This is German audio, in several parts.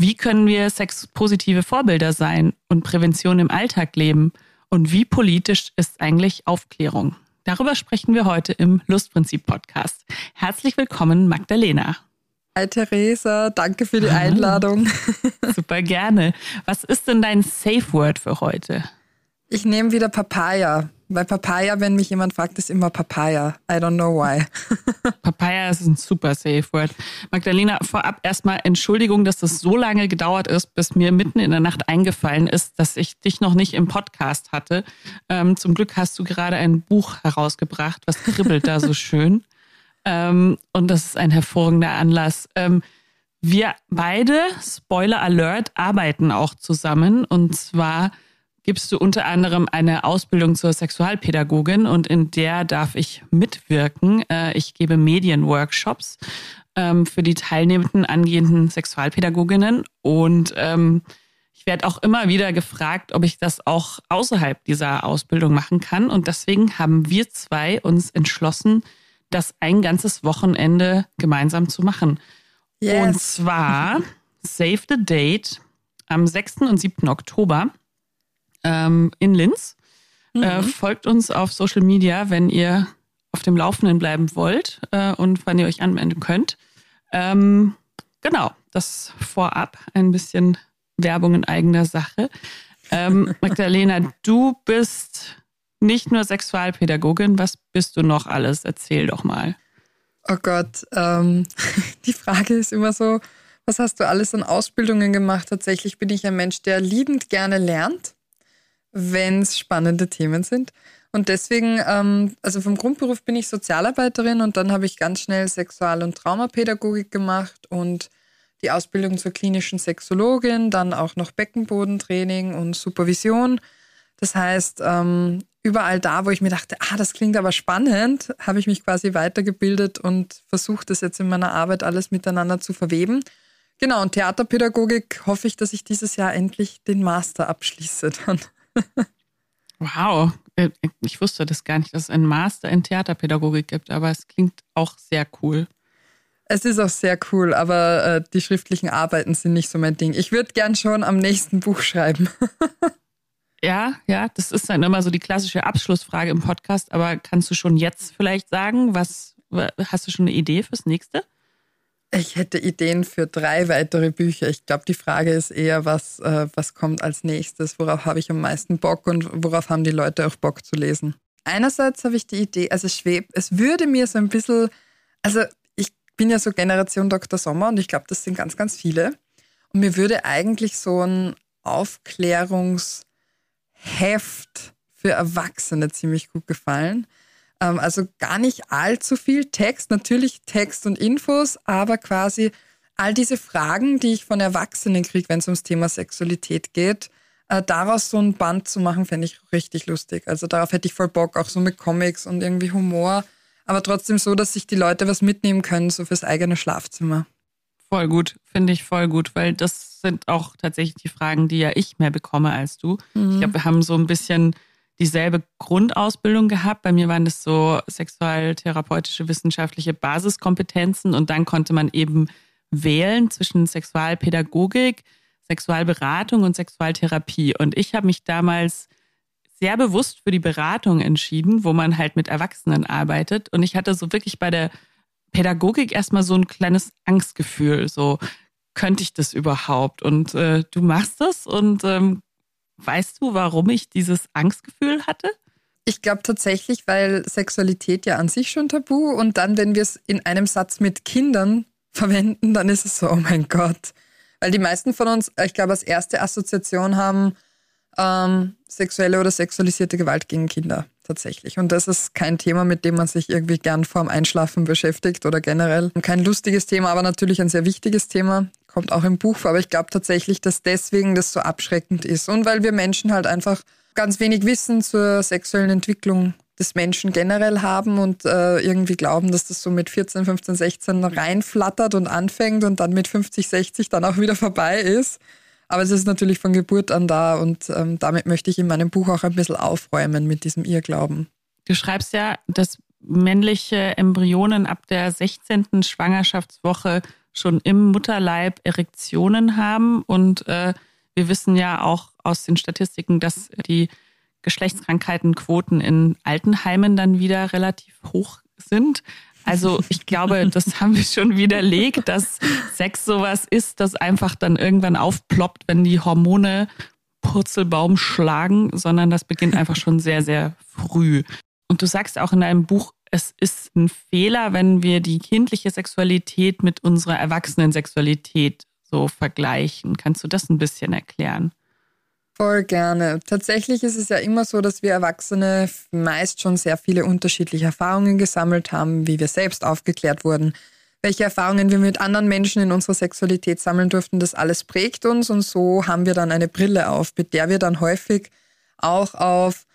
Wie können wir sexpositive Vorbilder sein und Prävention im Alltag leben? Und wie politisch ist eigentlich Aufklärung? Darüber sprechen wir heute im Lustprinzip-Podcast. Herzlich willkommen, Magdalena. Hi Theresa, danke für die Einladung. Super gerne. Was ist denn dein Safe Word für heute? Ich nehme wieder Papaya. Weil Papaya, wenn mich jemand fragt, ist immer Papaya. I don't know why. Papaya ist ein super safe word. Magdalena, vorab erstmal Entschuldigung, dass das so lange gedauert ist, bis mir mitten in der Nacht eingefallen ist, dass ich dich noch nicht im Podcast hatte. Ähm, zum Glück hast du gerade ein Buch herausgebracht. Was kribbelt da so schön? Ähm, und das ist ein hervorragender Anlass. Ähm, wir beide, Spoiler Alert, arbeiten auch zusammen. Und zwar gibst du unter anderem eine Ausbildung zur Sexualpädagogin und in der darf ich mitwirken. Äh, ich gebe Medienworkshops ähm, für die teilnehmenden angehenden Sexualpädagoginnen und ähm, ich werde auch immer wieder gefragt, ob ich das auch außerhalb dieser Ausbildung machen kann. Und deswegen haben wir zwei uns entschlossen, das ein ganzes Wochenende gemeinsam zu machen. Yes. Und zwar Save the Date am 6. und 7. Oktober ähm, in Linz. Äh, mhm. Äh, folgt uns auf Social Media, wenn ihr auf dem Laufenden bleiben wollt äh, und wann ihr euch anmelden könnt. Ähm, genau, das vorab ein bisschen Werbung in eigener Sache. Ähm, Magdalena, du bist nicht nur Sexualpädagogin, was bist du noch alles? Erzähl doch mal. Oh Gott, ähm, die Frage ist immer so, was hast du alles an Ausbildungen gemacht? Tatsächlich bin ich ein Mensch, der liebend gerne lernt wenn es spannende Themen sind. Und deswegen, ähm, also vom Grundberuf bin ich Sozialarbeiterin und dann habe ich ganz schnell Sexual- und Traumapädagogik gemacht und die Ausbildung zur klinischen Sexologin, dann auch noch Beckenbodentraining und Supervision. Das heißt, ähm, überall da, wo ich mir dachte, ah, das klingt aber spannend, habe ich mich quasi weitergebildet und versucht, das jetzt in meiner Arbeit alles miteinander zu verweben. Genau, und Theaterpädagogik hoffe ich, dass ich dieses Jahr endlich den Master abschließe dann. Wow, äh, ich wusste das gar nicht, dass es einen Master in Theaterpädagogik gibt, aber es klingt auch sehr cool. Es ist auch sehr cool, aber äh, die schriftlichen Arbeiten sind nicht so mein Ding. Ich würde gern schon am nächsten Buch schreiben. ja, ja, das ist dann immer so die klassische Abschlussfrage im Podcast, aber kannst du schon jetzt vielleicht sagen, was hast du schon eine Idee fürs nächste? Ich hätte Ideen für drei weitere Bücher. Ich glaube, die Frage ist eher, was, äh, was kommt als nächstes, worauf habe ich am meisten Bock und worauf haben die Leute auch Bock zu lesen. Einerseits habe ich die Idee, also schwebt, es würde mir so ein bisschen, also ich bin ja so Generation Dr. Sommer und ich glaube, das sind ganz, ganz viele. Und mir würde eigentlich so ein Aufklärungsheft für Erwachsene ziemlich gut gefallen ähm, also gar nicht allzu viel Text, natürlich Text und Infos, aber quasi all diese Fragen, die ich von Erwachsenen kriege, wenn es ums Thema Sexualität geht, äh, daraus so ein Band zu machen, fände ich richtig lustig. Also darauf hätte ich voll Bock, auch so mit Comics und irgendwie Humor, aber trotzdem so, dass sich die Leute was mitnehmen können, so fürs eigene Schlafzimmer. Voll gut, finde ich voll gut, weil das sind auch tatsächlich die Fragen, die ja ich mehr bekomme als du. Mhm. Ich glaube, wir haben so ein bisschen dieselbe Grundausbildung gehabt. Bei mir waren das so sexualtherapeutische wissenschaftliche Basiskompetenzen und dann konnte man eben wählen zwischen Sexualpädagogik, Sexualberatung und Sexualtherapie. Und ich habe mich damals sehr bewusst für die Beratung entschieden, wo man halt mit Erwachsenen arbeitet. Und ich hatte so wirklich bei der Pädagogik erstmal so ein kleines Angstgefühl, so könnte ich das überhaupt? Und äh, du machst das und ähm, Weißt du, warum ich dieses Angstgefühl hatte? Ich glaube tatsächlich, weil Sexualität ja an sich schon tabu und dann, wenn wir es in einem Satz mit Kindern verwenden, dann ist es so, oh mein Gott. Weil die meisten von uns, ich glaube, als erste Assoziation haben ähm, sexuelle oder sexualisierte Gewalt gegen Kinder tatsächlich. Und das ist kein Thema, mit dem man sich irgendwie gern vorm Einschlafen beschäftigt oder generell. Kein lustiges Thema, aber natürlich ein sehr wichtiges Thema kommt auch im Buch vor, aber ich glaube tatsächlich, dass deswegen das so abschreckend ist und weil wir Menschen halt einfach ganz wenig Wissen zur sexuellen Entwicklung des Menschen generell haben und äh, irgendwie glauben, dass das so mit 14, 15, 16 reinflattert und anfängt und dann mit 50, 60 dann auch wieder vorbei ist. Aber es ist natürlich von Geburt an da und ähm, damit möchte ich in meinem Buch auch ein bisschen aufräumen mit diesem Irrglauben. Du schreibst ja, dass männliche Embryonen ab der 16. Schwangerschaftswoche schon im Mutterleib Erektionen haben. Und äh, wir wissen ja auch aus den Statistiken, dass die Geschlechtskrankheitenquoten in Altenheimen dann wieder relativ hoch sind. Also ich glaube, das haben wir schon widerlegt, dass Sex sowas ist, das einfach dann irgendwann aufploppt, wenn die Hormone Purzelbaum schlagen, sondern das beginnt einfach schon sehr, sehr früh. Und du sagst auch in deinem Buch, es ist ein Fehler, wenn wir die kindliche Sexualität mit unserer erwachsenen Sexualität so vergleichen. Kannst du das ein bisschen erklären? Voll gerne. Tatsächlich ist es ja immer so, dass wir Erwachsene meist schon sehr viele unterschiedliche Erfahrungen gesammelt haben, wie wir selbst aufgeklärt wurden, welche Erfahrungen wir mit anderen Menschen in unserer Sexualität sammeln durften. Das alles prägt uns und so haben wir dann eine Brille auf, mit der wir dann häufig auch auf,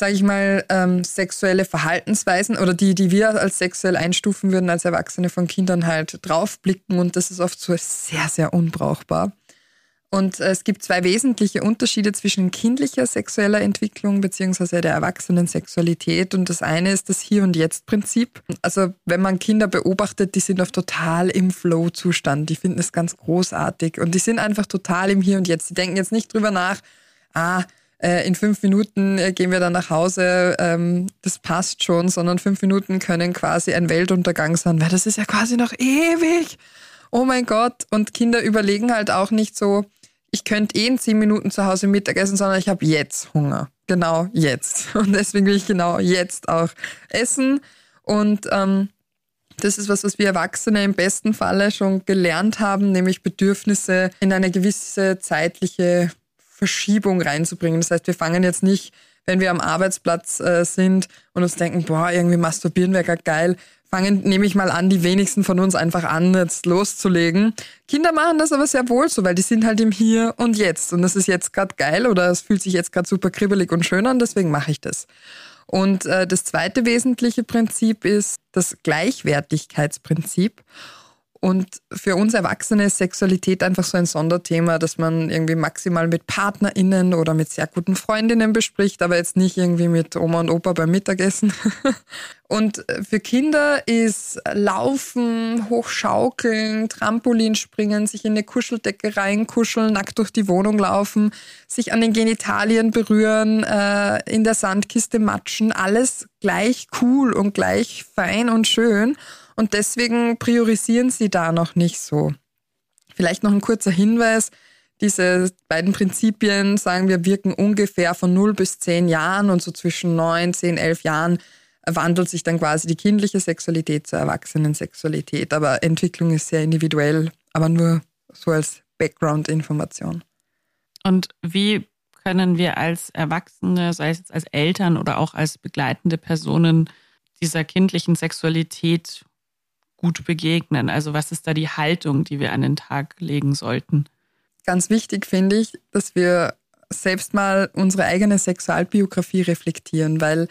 sage ich mal, ähm, sexuelle Verhaltensweisen oder die, die wir als sexuell einstufen würden als Erwachsene von Kindern halt draufblicken und das ist oft so sehr, sehr unbrauchbar. Und es gibt zwei wesentliche Unterschiede zwischen kindlicher sexueller Entwicklung beziehungsweise der erwachsenen Sexualität. Und das eine ist das Hier- und Jetzt-Prinzip. Also wenn man Kinder beobachtet, die sind oft total im Flow-Zustand. Die finden es ganz großartig und die sind einfach total im Hier und Jetzt. Die denken jetzt nicht drüber nach, ah, äh, in fünf Minuten äh, gehen wir dann nach Hause, ähm, das passt schon, sondern fünf Minuten können quasi ein Weltuntergang sein, weil das ist ja quasi noch ewig. Oh mein Gott. Und Kinder überlegen halt auch nicht so, ich könnte eh in zehn Minuten zu Hause Mittagessen, sondern ich habe jetzt Hunger. Genau jetzt. Und deswegen will ich genau jetzt auch essen. Und ähm, das ist was, was wir Erwachsene im besten Falle schon gelernt haben, nämlich Bedürfnisse in eine gewisse zeitliche Verschiebung reinzubringen. Das heißt, wir fangen jetzt nicht, wenn wir am Arbeitsplatz äh, sind und uns denken, boah, irgendwie masturbieren wäre geil, fangen, nehme ich mal an, die wenigsten von uns einfach an, jetzt loszulegen. Kinder machen das aber sehr wohl so, weil die sind halt im Hier und Jetzt. Und das ist jetzt gerade geil oder es fühlt sich jetzt gerade super kribbelig und schön an, deswegen mache ich das. Und äh, das zweite wesentliche Prinzip ist das Gleichwertigkeitsprinzip. Und für uns Erwachsene ist Sexualität einfach so ein Sonderthema, dass man irgendwie maximal mit PartnerInnen oder mit sehr guten Freundinnen bespricht, aber jetzt nicht irgendwie mit Oma und Opa beim Mittagessen. Und für Kinder ist Laufen, Hochschaukeln, Trampolinspringen, sich in eine Kuscheldecke reinkuscheln, nackt durch die Wohnung laufen, sich an den Genitalien berühren, äh, in der Sandkiste matschen, alles gleich cool und gleich fein und schön. Und deswegen priorisieren sie da noch nicht so. Vielleicht noch ein kurzer Hinweis. Diese beiden Prinzipien, sagen wir, wirken ungefähr von 0 bis 10 Jahren und so zwischen 9, 10, 11 Jahren wandelt sich dann quasi die kindliche Sexualität zur Erwachsenensexualität. Aber Entwicklung ist sehr individuell, aber nur so als Background-Information. Und wie können wir als Erwachsene, sei es jetzt als Eltern oder auch als begleitende Personen, dieser kindlichen Sexualität gut begegnen? Also was ist da die Haltung, die wir an den Tag legen sollten? Ganz wichtig finde ich, dass wir selbst mal unsere eigene Sexualbiografie reflektieren, weil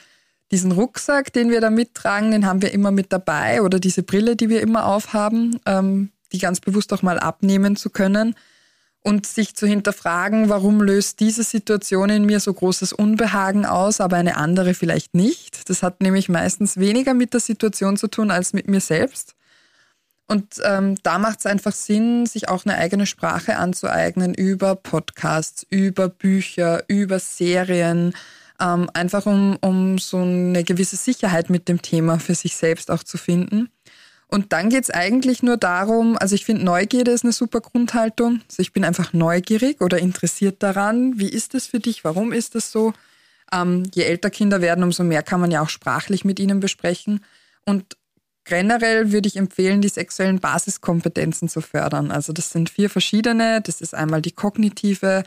diesen Rucksack, den wir da mittragen, den haben wir immer mit dabei oder diese Brille, die wir immer aufhaben, ähm, die ganz bewusst auch mal abnehmen zu können und sich zu hinterfragen, warum löst diese Situation in mir so großes Unbehagen aus, aber eine andere vielleicht nicht. Das hat nämlich meistens weniger mit der Situation zu tun als mit mir selbst. Und ähm, da macht es einfach Sinn, sich auch eine eigene Sprache anzueignen über Podcasts, über Bücher, über Serien, ähm, einfach um, um so eine gewisse Sicherheit mit dem Thema für sich selbst auch zu finden. Und dann geht es eigentlich nur darum, also ich finde, Neugierde ist eine super Grundhaltung. Also ich bin einfach neugierig oder interessiert daran. Wie ist es für dich? Warum ist das so? Ähm, je älter Kinder werden, umso mehr kann man ja auch sprachlich mit ihnen besprechen. Und Generell würde ich empfehlen, die sexuellen Basiskompetenzen zu fördern. Also das sind vier verschiedene. Das ist einmal die kognitive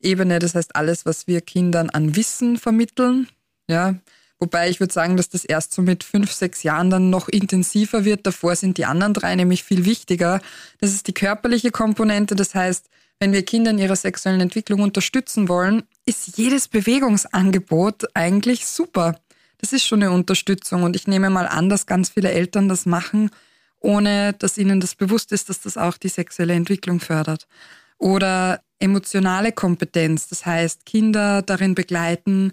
Ebene, das heißt alles, was wir Kindern an Wissen vermitteln. Ja, wobei ich würde sagen, dass das erst so mit fünf, sechs Jahren dann noch intensiver wird. Davor sind die anderen drei nämlich viel wichtiger. Das ist die körperliche Komponente. Das heißt, wenn wir Kinder in ihrer sexuellen Entwicklung unterstützen wollen, ist jedes Bewegungsangebot eigentlich super das ist schon eine Unterstützung. Und ich nehme mal an, dass ganz viele Eltern das machen, ohne dass ihnen das bewusst ist, dass das auch die sexuelle Entwicklung fördert. Oder emotionale Kompetenz, das heißt Kinder darin begleiten,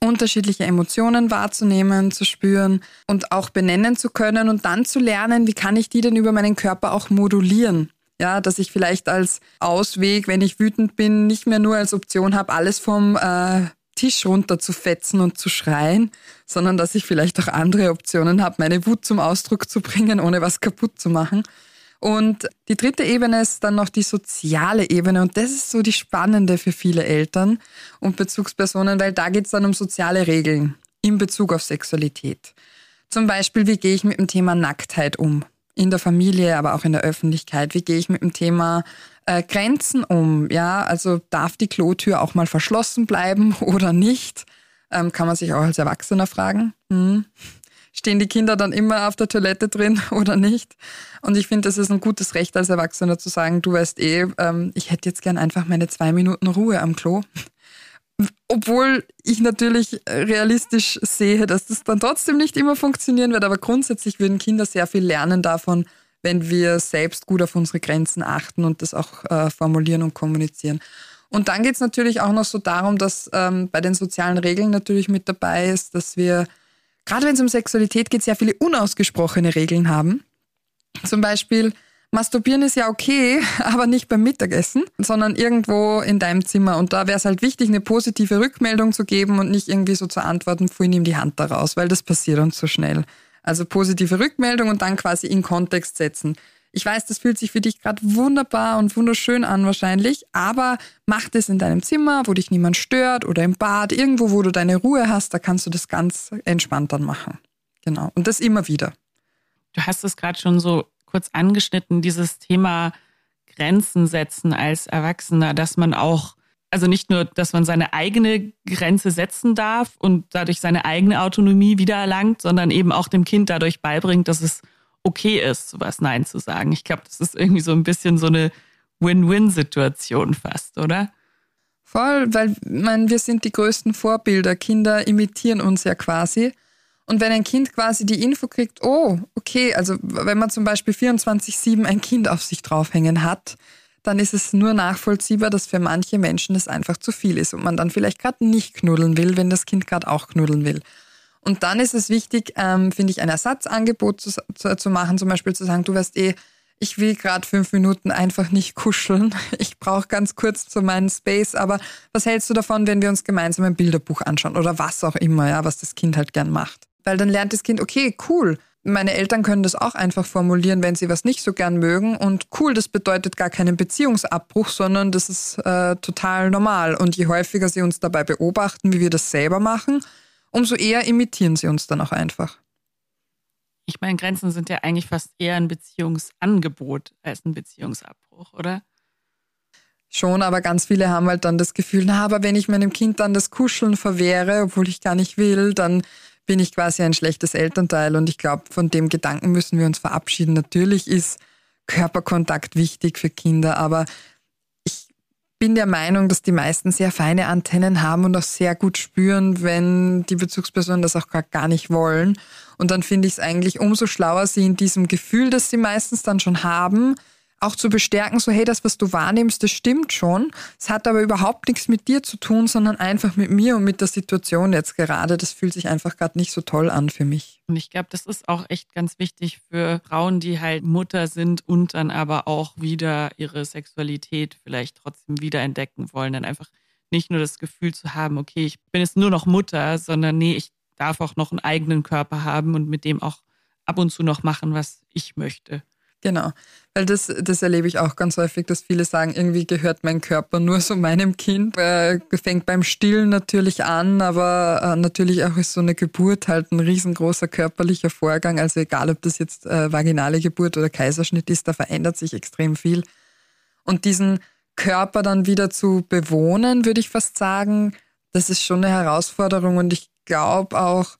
unterschiedliche Emotionen wahrzunehmen, zu spüren und auch benennen zu können und dann zu lernen, wie kann ich die denn über meinen Körper auch modulieren. Ja, dass ich vielleicht als Ausweg, wenn ich wütend bin, nicht mehr nur als Option habe, alles vom äh, Tisch runter zu fetzen und zu schreien, sondern dass ich vielleicht auch andere Optionen habe, meine Wut zum Ausdruck zu bringen, ohne was kaputt zu machen. Und die dritte Ebene ist dann noch die soziale Ebene und das ist so die spannende für viele Eltern und Bezugspersonen, weil da geht es dann um soziale Regeln in Bezug auf Sexualität. Zum Beispiel, wie gehe ich mit dem Thema Nacktheit um? In der Familie, aber auch in der Öffentlichkeit. Wie gehe ich mit dem Thema äh, Grenzen um? Ja, also darf die Klotür auch mal verschlossen bleiben oder nicht? Ähm, kann man sich auch als Erwachsener fragen. Hm stehen die Kinder dann immer auf der Toilette drin oder nicht. Und ich finde, das ist ein gutes Recht als Erwachsener zu sagen, du weißt eh, ähm, ich hätte jetzt gern einfach meine zwei Minuten Ruhe am Klo. Obwohl ich natürlich realistisch sehe, dass das dann trotzdem nicht immer funktionieren wird, aber grundsätzlich würden Kinder sehr viel lernen davon, wenn wir selbst gut auf unsere Grenzen achten und das auch äh, formulieren und kommunizieren. Und dann geht es natürlich auch noch so darum, dass ähm, bei den sozialen Regeln natürlich mit dabei ist, dass wir gerade wenn es um Sexualität geht, sehr viele unausgesprochene Regeln haben. Zum Beispiel, Masturbieren ist ja okay, aber nicht beim Mittagessen, sondern irgendwo in deinem Zimmer. Und da wäre es halt wichtig, eine positive Rückmeldung zu geben und nicht irgendwie so zu antworten, vorhin nimm die Hand da raus, weil das passiert uns so schnell. Also positive Rückmeldung und dann quasi in Kontext setzen. Ich weiß, das fühlt sich für dich gerade wunderbar und wunderschön an wahrscheinlich, aber mach das in deinem Zimmer, wo dich niemand stört oder im Bad, irgendwo, wo du deine Ruhe hast, da kannst du das ganz entspannt dann machen. Genau. Und das immer wieder. Du hast es gerade schon so kurz angeschnitten, dieses Thema Grenzen setzen als Erwachsener, dass man auch, also nicht nur, dass man seine eigene Grenze setzen darf und dadurch seine eigene Autonomie wiedererlangt, sondern eben auch dem Kind dadurch beibringt, dass es okay ist, sowas Nein zu sagen. Ich glaube, das ist irgendwie so ein bisschen so eine Win-Win-Situation fast, oder? Voll, weil mein, wir sind die größten Vorbilder. Kinder imitieren uns ja quasi. Und wenn ein Kind quasi die Info kriegt, oh, okay, also wenn man zum Beispiel 24-7 ein Kind auf sich draufhängen hat, dann ist es nur nachvollziehbar, dass für manche Menschen das einfach zu viel ist und man dann vielleicht gerade nicht knuddeln will, wenn das Kind gerade auch knuddeln will. Und dann ist es wichtig, ähm, finde ich, ein Ersatzangebot zu, zu, zu, machen, zum Beispiel zu sagen, du weißt eh, ich will gerade fünf Minuten einfach nicht kuscheln. Ich brauche ganz kurz so meinen Space. Aber was hältst du davon, wenn wir uns gemeinsam ein Bilderbuch anschauen oder was auch immer, ja, was das Kind halt gern macht? Weil dann lernt das Kind, okay, cool. Meine Eltern können das auch einfach formulieren, wenn sie was nicht so gern mögen. Und cool, das bedeutet gar keinen Beziehungsabbruch, sondern das ist äh, total normal. Und je häufiger sie uns dabei beobachten, wie wir das selber machen, umso eher imitieren sie uns dann auch einfach. Ich meine, Grenzen sind ja eigentlich fast eher ein Beziehungsangebot als ein Beziehungsabbruch, oder? Schon, aber ganz viele haben halt dann das Gefühl, na, aber wenn ich meinem Kind dann das Kuscheln verwehre, obwohl ich gar nicht will, dann bin ich quasi ein schlechtes Elternteil. Und ich glaube, von dem Gedanken müssen wir uns verabschieden. Natürlich ist Körperkontakt wichtig für Kinder, aber bin der Meinung, dass die meisten sehr feine Antennen haben und auch sehr gut spüren, wenn die Bezugspersonen das auch gar nicht wollen. Und dann finde ich es eigentlich umso schlauer, sie in diesem Gefühl, das sie meistens dann schon haben, auch zu bestärken, so hey, das, was du wahrnimmst, das stimmt schon. Es hat aber überhaupt nichts mit dir zu tun, sondern einfach mit mir und mit der Situation jetzt gerade. Das fühlt sich einfach gerade nicht so toll an für mich. Und ich glaube, das ist auch echt ganz wichtig für Frauen, die halt Mutter sind und dann aber auch wieder ihre Sexualität vielleicht trotzdem wiederentdecken wollen. Dann einfach nicht nur das Gefühl zu haben, okay, ich bin jetzt nur noch Mutter, sondern nee, ich darf auch noch einen eigenen Körper haben und mit dem auch ab und zu noch machen, was ich möchte. Genau, weil das, das erlebe ich auch ganz häufig, dass viele sagen, irgendwie gehört mein Körper nur so meinem Kind. Äh, fängt beim Stillen natürlich an, aber äh, natürlich auch ist so eine Geburt halt ein riesengroßer körperlicher Vorgang. Also egal, ob das jetzt äh, vaginale Geburt oder Kaiserschnitt ist, da verändert sich extrem viel. Und diesen Körper dann wieder zu bewohnen, würde ich fast sagen, das ist schon eine Herausforderung und ich glaube auch,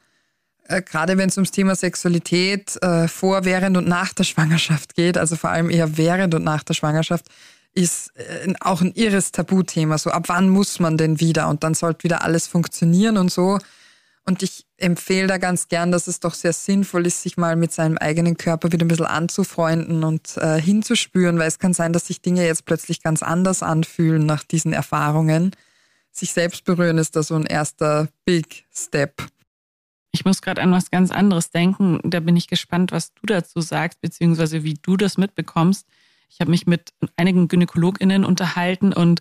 äh, gerade wenn es ums Thema Sexualität äh, vor, während und nach der Schwangerschaft geht, also vor allem eher während und nach der Schwangerschaft, ist äh, auch ein irres Tabuthema. So, ab wann muss man denn wieder? Und dann sollte wieder alles funktionieren und so. Und ich empfehle da ganz gern, dass es doch sehr sinnvoll ist, sich mal mit seinem eigenen Körper wieder ein bisschen anzufreunden und äh, hinzuspüren, weil es kann sein, dass sich Dinge jetzt plötzlich ganz anders anfühlen nach diesen Erfahrungen sich selbst berühren ist da so ein erster Big Step. Ich muss gerade an was ganz anderes denken. Da bin ich gespannt, was du dazu sagst, beziehungsweise wie du das mitbekommst. Ich habe mich mit einigen GynäkologInnen unterhalten und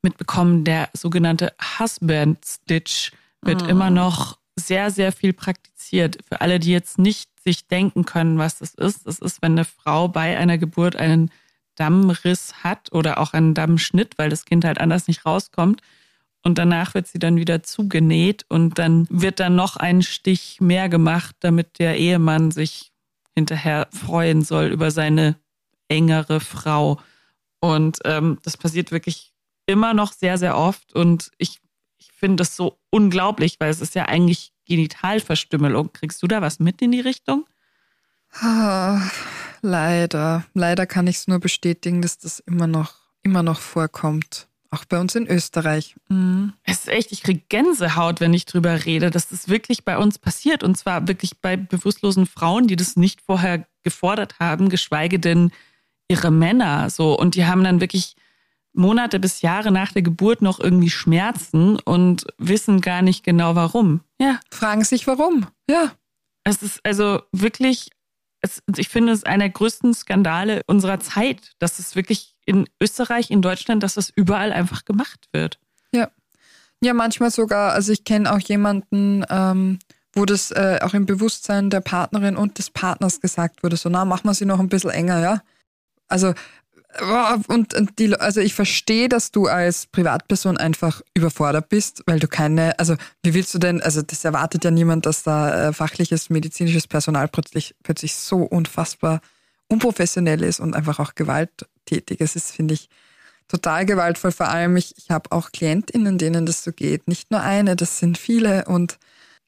mitbekommen, der sogenannte Husband Stitch wird mhm. immer noch sehr, sehr viel praktiziert. Für alle, die jetzt nicht sich denken können, was das ist. Das ist, wenn eine Frau bei einer Geburt einen Dammriss hat oder auch einen Dammschnitt, weil das Kind halt anders nicht rauskommt. Und danach wird sie dann wieder zugenäht und dann wird dann noch ein Stich mehr gemacht, damit der Ehemann sich hinterher freuen soll über seine engere Frau. Und ähm, das passiert wirklich immer noch sehr, sehr oft. Und ich, ich finde das so unglaublich, weil es ist ja eigentlich Genitalverstümmelung. Kriegst du da was mit in die Richtung? Leider. Leider kann ich es nur bestätigen, dass das immer noch, immer noch vorkommt. Auch bei uns in Österreich. Mhm. Es ist echt, ich kriege Gänsehaut, wenn ich drüber rede, dass das wirklich bei uns passiert. Und zwar wirklich bei bewusstlosen Frauen, die das nicht vorher gefordert haben, geschweige denn ihre Männer. So. Und die haben dann wirklich Monate bis Jahre nach der Geburt noch irgendwie Schmerzen und wissen gar nicht genau warum. Ja. Fragen sich warum. Ja. Es ist also wirklich es, ich finde es einer der größten Skandale unserer Zeit, dass es wirklich in Österreich, in Deutschland, dass das überall einfach gemacht wird. Ja. Ja, manchmal sogar, also ich kenne auch jemanden, ähm, wo das äh, auch im Bewusstsein der Partnerin und des Partners gesagt wurde, so, na, machen wir sie noch ein bisschen enger, ja. Also und, und die, also ich verstehe, dass du als Privatperson einfach überfordert bist, weil du keine, also wie willst du denn, also das erwartet ja niemand, dass da äh, fachliches medizinisches Personal plötzlich, plötzlich so unfassbar unprofessionell ist und einfach auch gewalttätig. Es ist, finde ich, total gewaltvoll. Vor allem, ich, ich habe auch KlientInnen, denen das so geht. Nicht nur eine, das sind viele und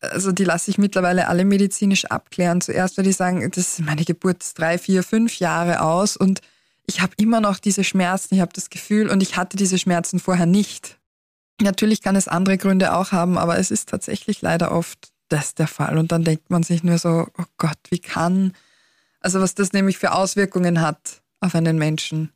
also die lasse ich mittlerweile alle medizinisch abklären. Zuerst, weil die sagen, das ist meine Geburt drei, vier, fünf Jahre aus und ich habe immer noch diese Schmerzen, ich habe das Gefühl und ich hatte diese Schmerzen vorher nicht. Natürlich kann es andere Gründe auch haben, aber es ist tatsächlich leider oft das der Fall. Und dann denkt man sich nur so, oh Gott, wie kann, also was das nämlich für Auswirkungen hat auf einen Menschen.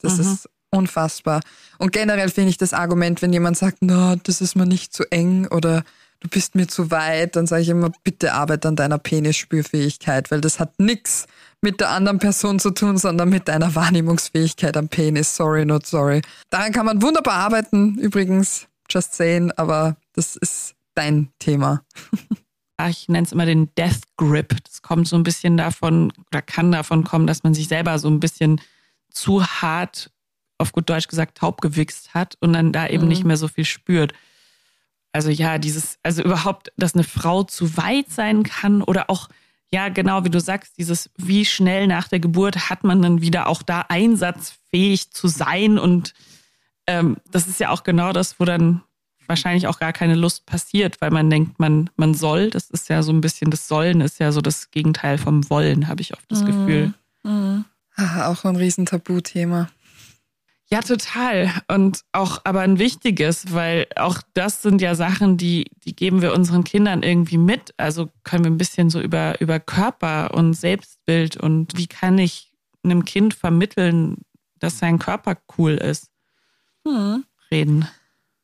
Das mhm. ist unfassbar. Und generell finde ich das Argument, wenn jemand sagt, no, das ist mir nicht zu eng oder du bist mir zu weit, dann sage ich immer, bitte arbeite an deiner Penisspürfähigkeit, weil das hat nichts mit der anderen Person zu tun, sondern mit deiner Wahrnehmungsfähigkeit am Penis. Sorry, not sorry. Daran kann man wunderbar arbeiten, übrigens, just saying, aber das ist dein Thema. ich nenne es immer den Death Grip. Das kommt so ein bisschen davon oder kann davon kommen, dass man sich selber so ein bisschen zu hart, auf gut Deutsch gesagt, taub gewichst hat und dann da eben mhm. nicht mehr so viel spürt. Also ja, dieses, also überhaupt, dass eine Frau zu weit sein kann oder auch, ja, genau wie du sagst, dieses, wie schnell nach der Geburt hat man dann wieder auch da einsatzfähig zu sein und ähm, das ist ja auch genau das, wo dann wahrscheinlich auch gar keine Lust passiert, weil man denkt, man, man soll. Das ist ja so ein bisschen, das Sollen ist ja so das Gegenteil vom Wollen, habe ich oft das mhm. Gefühl. Mhm. Ach, auch ein Riesentabuthema. Ja, total. Und auch aber ein wichtiges, weil auch das sind ja Sachen, die, die geben wir unseren Kindern irgendwie mit. Also können wir ein bisschen so über, über Körper und Selbstbild und wie kann ich einem Kind vermitteln, dass sein Körper cool ist, hm. reden.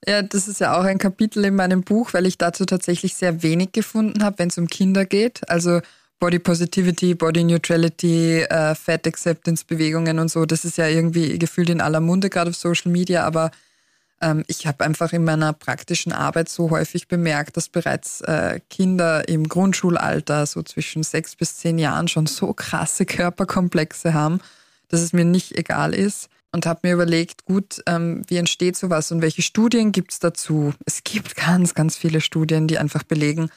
Ja, das ist ja auch ein Kapitel in meinem Buch, weil ich dazu tatsächlich sehr wenig gefunden habe, wenn es um Kinder geht. Also Body Positivity, Body Neutrality, äh, Fat Acceptance Bewegungen und so, das ist ja irgendwie gefühlt in aller Munde, gerade auf Social Media, aber ähm, ich habe einfach in meiner praktischen Arbeit so häufig bemerkt, dass bereits äh, Kinder im Grundschulalter, so zwischen sechs bis zehn Jahren, schon so krasse Körperkomplexe haben, dass es mir nicht egal ist. Und habe mir überlegt, gut, ähm, wie entsteht sowas und welche Studien gibt es dazu? Es gibt ganz, ganz viele Studien, die einfach belegen,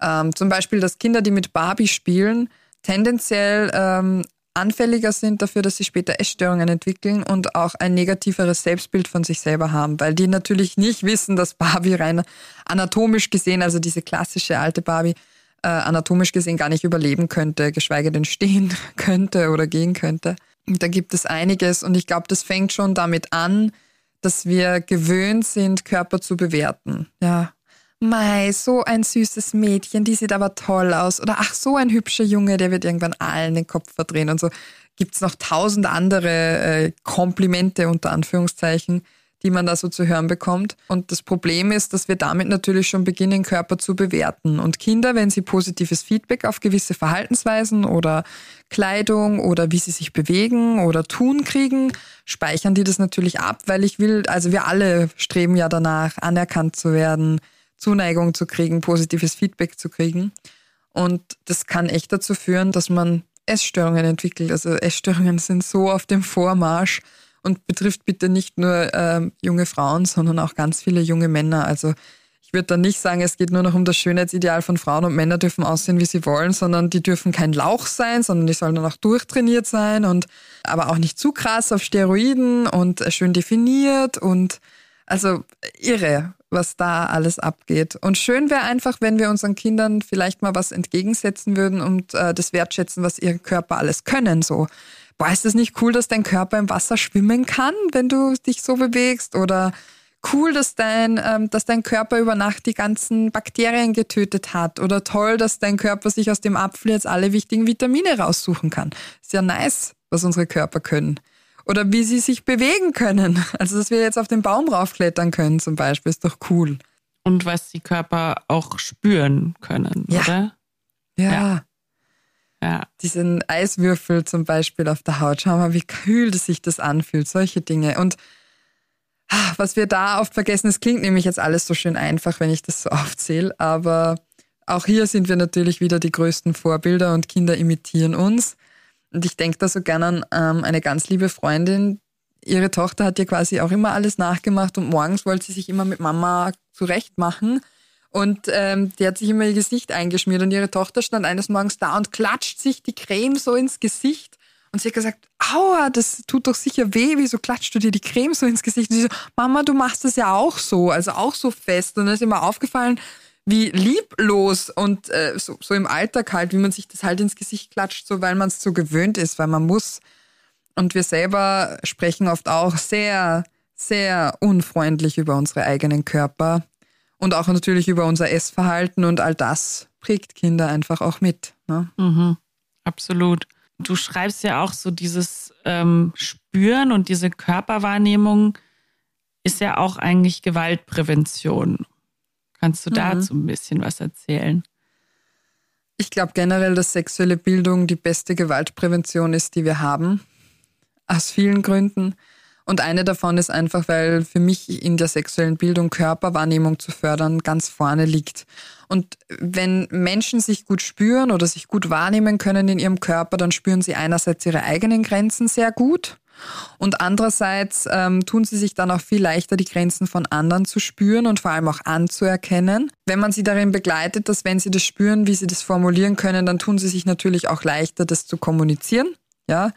ähm, zum Beispiel, dass Kinder, die mit Barbie spielen, tendenziell ähm, anfälliger sind dafür, dass sie später Essstörungen entwickeln und auch ein negativeres Selbstbild von sich selber haben, weil die natürlich nicht wissen, dass Barbie rein anatomisch gesehen, also diese klassische alte Barbie, äh, anatomisch gesehen gar nicht überleben könnte, geschweige denn stehen könnte oder gehen könnte. Da gibt es einiges und ich glaube, das fängt schon damit an, dass wir gewöhnt sind, Körper zu bewerten. Ja, Mei, so ein süßes Mädchen, die sieht aber toll aus. Oder ach, so ein hübscher Junge, der wird irgendwann allen den Kopf verdrehen und so. Gibt es noch tausend andere äh, Komplimente unter Anführungszeichen, die man da so zu hören bekommt. Und das Problem ist, dass wir damit natürlich schon beginnen, Körper zu bewerten. Und Kinder, wenn sie positives Feedback auf gewisse Verhaltensweisen oder Kleidung oder wie sie sich bewegen oder tun kriegen, speichern die das natürlich ab, weil ich will, also wir alle streben ja danach, anerkannt zu werden, Zuneigung zu kriegen, positives Feedback zu kriegen. Und das kann echt dazu führen, dass man Essstörungen entwickelt. Also Essstörungen sind so auf dem Vormarsch und betrifft bitte nicht nur äh, junge Frauen, sondern auch ganz viele junge Männer. Also ich würde da nicht sagen, es geht nur noch um das Schönheitsideal von Frauen und Männer dürfen aussehen, wie sie wollen, sondern die dürfen kein Lauch sein, sondern die sollen dann auch durchtrainiert sein und aber auch nicht zu krass auf Steroiden und schön definiert und also irre, was da alles abgeht. Und schön wäre einfach, wenn wir unseren Kindern vielleicht mal was entgegensetzen würden und äh, das wertschätzen, was ihr Körper alles können. So, boah, ist das nicht cool, dass dein Körper im Wasser schwimmen kann, wenn du dich so bewegst? Oder cool, dass dein, ähm, dass dein Körper über Nacht die ganzen Bakterien getötet hat. Oder toll, dass dein Körper sich aus dem Apfel jetzt alle wichtigen Vitamine raussuchen kann. Ist ja nice, was unsere Körper können. Oder wie sie sich bewegen können. Also, dass wir jetzt auf den Baum raufklettern können zum Beispiel, ist doch cool. Und was die Körper auch spüren können, ja. oder? Ja. ja. Ja. Diesen Eiswürfel zum Beispiel auf der Haut. Schau mal, wie kühl sich das anfühlt. Solche Dinge. Und ah, was wir da oft vergessen, es klingt nämlich jetzt alles so schön einfach, wenn ich das so aufzähle, aber auch hier sind wir natürlich wieder die größten Vorbilder und Kinder imitieren uns. Und ich denke da so gerne an ähm, eine ganz liebe Freundin. Ihre Tochter hat ihr quasi auch immer alles nachgemacht und morgens wollte sie sich immer mit Mama zurechtmachen. Und ähm, die hat sich immer ihr Gesicht eingeschmiert und ihre Tochter stand eines Morgens da und klatscht sich die Creme so ins Gesicht. Und sie hat gesagt, aua, das tut doch sicher weh, wieso klatscht du dir die Creme so ins Gesicht? Und sie so, Mama, du machst das ja auch so, also auch so fest. Und dann ist immer aufgefallen, wie lieblos und äh, so, so im Alltag halt, wie man sich das halt ins Gesicht klatscht, so weil man es so gewöhnt ist, weil man muss. Und wir selber sprechen oft auch sehr, sehr unfreundlich über unsere eigenen Körper und auch natürlich über unser Essverhalten und all das prägt Kinder einfach auch mit. Ne? Mhm, absolut. Du schreibst ja auch so dieses ähm, Spüren und diese Körperwahrnehmung ist ja auch eigentlich Gewaltprävention. Kannst du mhm. dazu ein bisschen was erzählen? Ich glaube generell, dass sexuelle Bildung die beste Gewaltprävention ist, die wir haben. Aus vielen Gründen. Und eine davon ist einfach, weil für mich in der sexuellen Bildung Körperwahrnehmung zu fördern ganz vorne liegt. Und wenn Menschen sich gut spüren oder sich gut wahrnehmen können in ihrem Körper, dann spüren sie einerseits ihre eigenen Grenzen sehr gut und andererseits ähm, tun sie sich dann auch viel leichter, die Grenzen von anderen zu spüren und vor allem auch anzuerkennen. Wenn man sie darin begleitet, dass wenn sie das spüren, wie sie das formulieren können, dann tun sie sich natürlich auch leichter, das zu kommunizieren. Ja,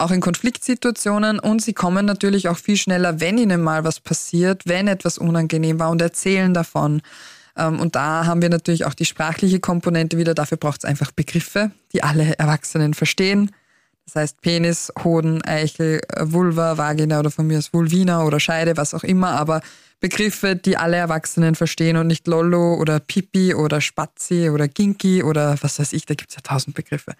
auch in Konfliktsituationen und sie kommen natürlich auch viel schneller, wenn ihnen mal was passiert, wenn etwas unangenehm war und erzählen davon. Ähm, und da haben wir natürlich auch die sprachliche Komponente wieder. Dafür braucht es einfach Begriffe, die alle Erwachsenen verstehen. Das heißt Penis, Hoden, Eichel, Vulva, Vagina oder von mir ist Vulvina oder Scheide, was auch immer, aber Begriffe, die alle Erwachsenen verstehen und nicht Lollo oder Pipi oder Spazi oder Ginki oder was weiß ich, da gibt es ja tausend Begriffe.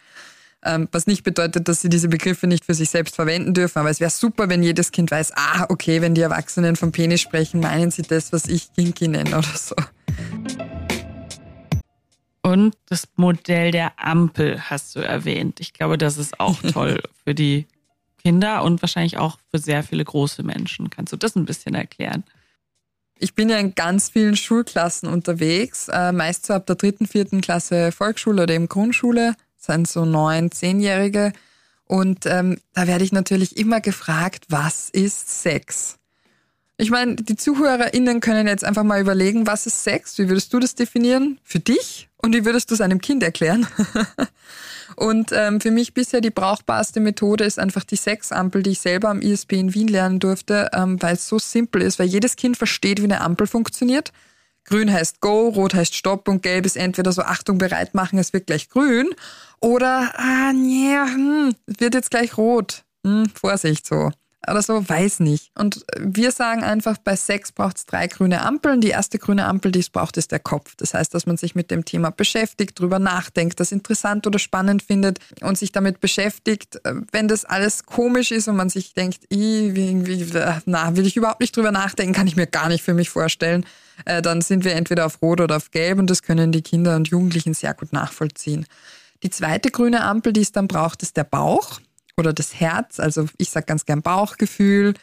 Ähm, was nicht bedeutet, dass sie diese Begriffe nicht für sich selbst verwenden dürfen. Aber es wäre super, wenn jedes Kind weiß, ah, okay, wenn die Erwachsenen vom Penis sprechen, meinen sie das, was ich Kinky nenne oder so. Und das Modell der Ampel hast du erwähnt. Ich glaube, das ist auch toll für die Kinder und wahrscheinlich auch für sehr viele große Menschen. Kannst du das ein bisschen erklären? Ich bin ja in ganz vielen Schulklassen unterwegs, äh, meist so ab der dritten, vierten Klasse Volksschule oder eben Grundschule sind so neun, zehnjährige. Und ähm, da werde ich natürlich immer gefragt, was ist Sex? Ich meine, die ZuhörerInnen können jetzt einfach mal überlegen, was ist Sex? Wie würdest du das definieren für dich? Und wie würdest du es einem Kind erklären? und ähm, für mich bisher die brauchbarste Methode ist einfach die Sexampel, die ich selber am ISB in Wien lernen durfte, ähm, weil es so simpel ist, weil jedes Kind versteht, wie eine Ampel funktioniert. Grün heißt Go, Rot heißt Stopp und Gelb ist entweder so Achtung bereit machen, es wird gleich grün oder ah nee, hm, wird jetzt gleich rot. Hm, Vorsicht so. oder so, weiß nicht. Und wir sagen einfach, bei Sex braucht es drei grüne Ampeln. Die erste grüne Ampel, die es braucht, ist der Kopf. Das heißt, dass man sich mit dem Thema beschäftigt, drüber nachdenkt, das interessant oder spannend findet und sich damit beschäftigt. Wenn das alles komisch ist und man sich denkt, irgendwie, na, will ich überhaupt nicht drüber nachdenken, kann ich mir gar nicht für mich vorstellen, äh, dann sind wir entweder auf Rot oder auf Gelb und das können die Kinder und Jugendlichen sehr gut nachvollziehen. Die zweite grüne Ampel, die es dann braucht, ist der Bauch oder das Herz. Also ich sage ganz gern Bauchgefühl,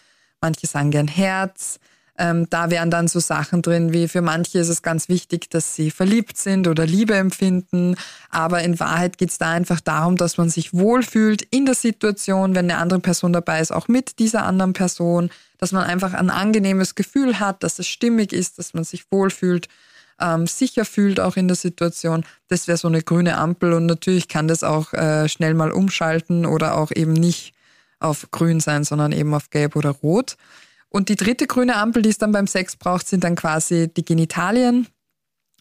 manche sagen gern Herz. Ähm, da wären dann so Sachen drin, wie für manche ist es ganz wichtig, dass sie verliebt sind oder Liebe empfinden. Aber in Wahrheit geht es da einfach darum, dass man sich wohlfühlt in der Situation, wenn eine andere Person dabei ist, auch mit dieser anderen Person, dass man einfach ein angenehmes Gefühl hat, dass es stimmig ist, dass man sich wohlfühlt ähm, sicher fühlt auch in der Situation. Das wäre so eine grüne Ampel und natürlich kann das auch äh, schnell mal umschalten oder auch eben nicht auf grün sein, sondern eben auf gelb oder rot. Und die dritte grüne Ampel, die es dann beim Sex braucht, sind dann quasi die Genitalien.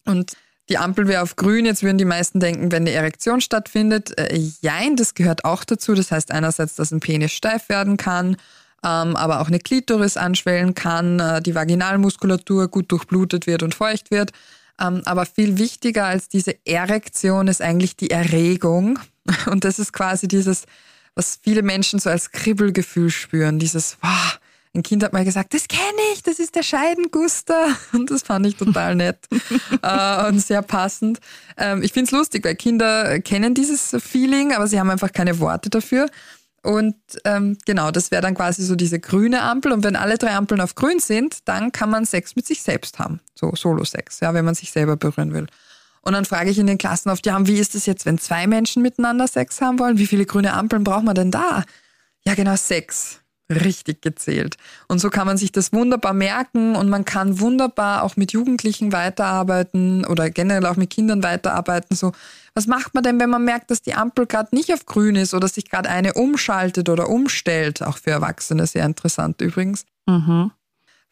Und die Ampel wäre auf grün. Jetzt würden die meisten denken, wenn eine Erektion stattfindet. Äh, jein, das gehört auch dazu. Das heißt einerseits, dass ein Penis steif werden kann ähm, aber auch eine Klitoris anschwellen kann, äh, die Vaginalmuskulatur gut durchblutet wird und feucht wird. Ähm, aber viel wichtiger als diese Erektion ist eigentlich die Erregung. Und das ist quasi dieses, was viele Menschen so als Kribbelgefühl spüren, dieses, wow, ein Kind hat mal gesagt, das kenne ich, das ist der Scheidenguster. Und das fand ich total nett äh, und sehr passend. Ähm, ich finde es lustig, weil Kinder kennen dieses Feeling, aber sie haben einfach keine Worte dafür. Und ähm, genau, das wäre dann quasi so diese grüne Ampel. Und wenn alle drei Ampeln auf grün sind, dann kann man Sex mit sich selbst haben. So Solo-Sex, ja, wenn man sich selber berühren will. Und dann frage ich in den Klassen oft, ja, wie ist es jetzt, wenn zwei Menschen miteinander Sex haben wollen? Wie viele grüne Ampeln braucht man denn da? Ja, genau, sechs richtig gezählt. Und so kann man sich das wunderbar merken und man kann wunderbar auch mit Jugendlichen weiterarbeiten oder generell auch mit Kindern weiterarbeiten. So, was macht man denn, wenn man merkt, dass die Ampel gerade nicht auf grün ist oder sich gerade eine umschaltet oder umstellt? Auch für Erwachsene sehr interessant übrigens. Mhm.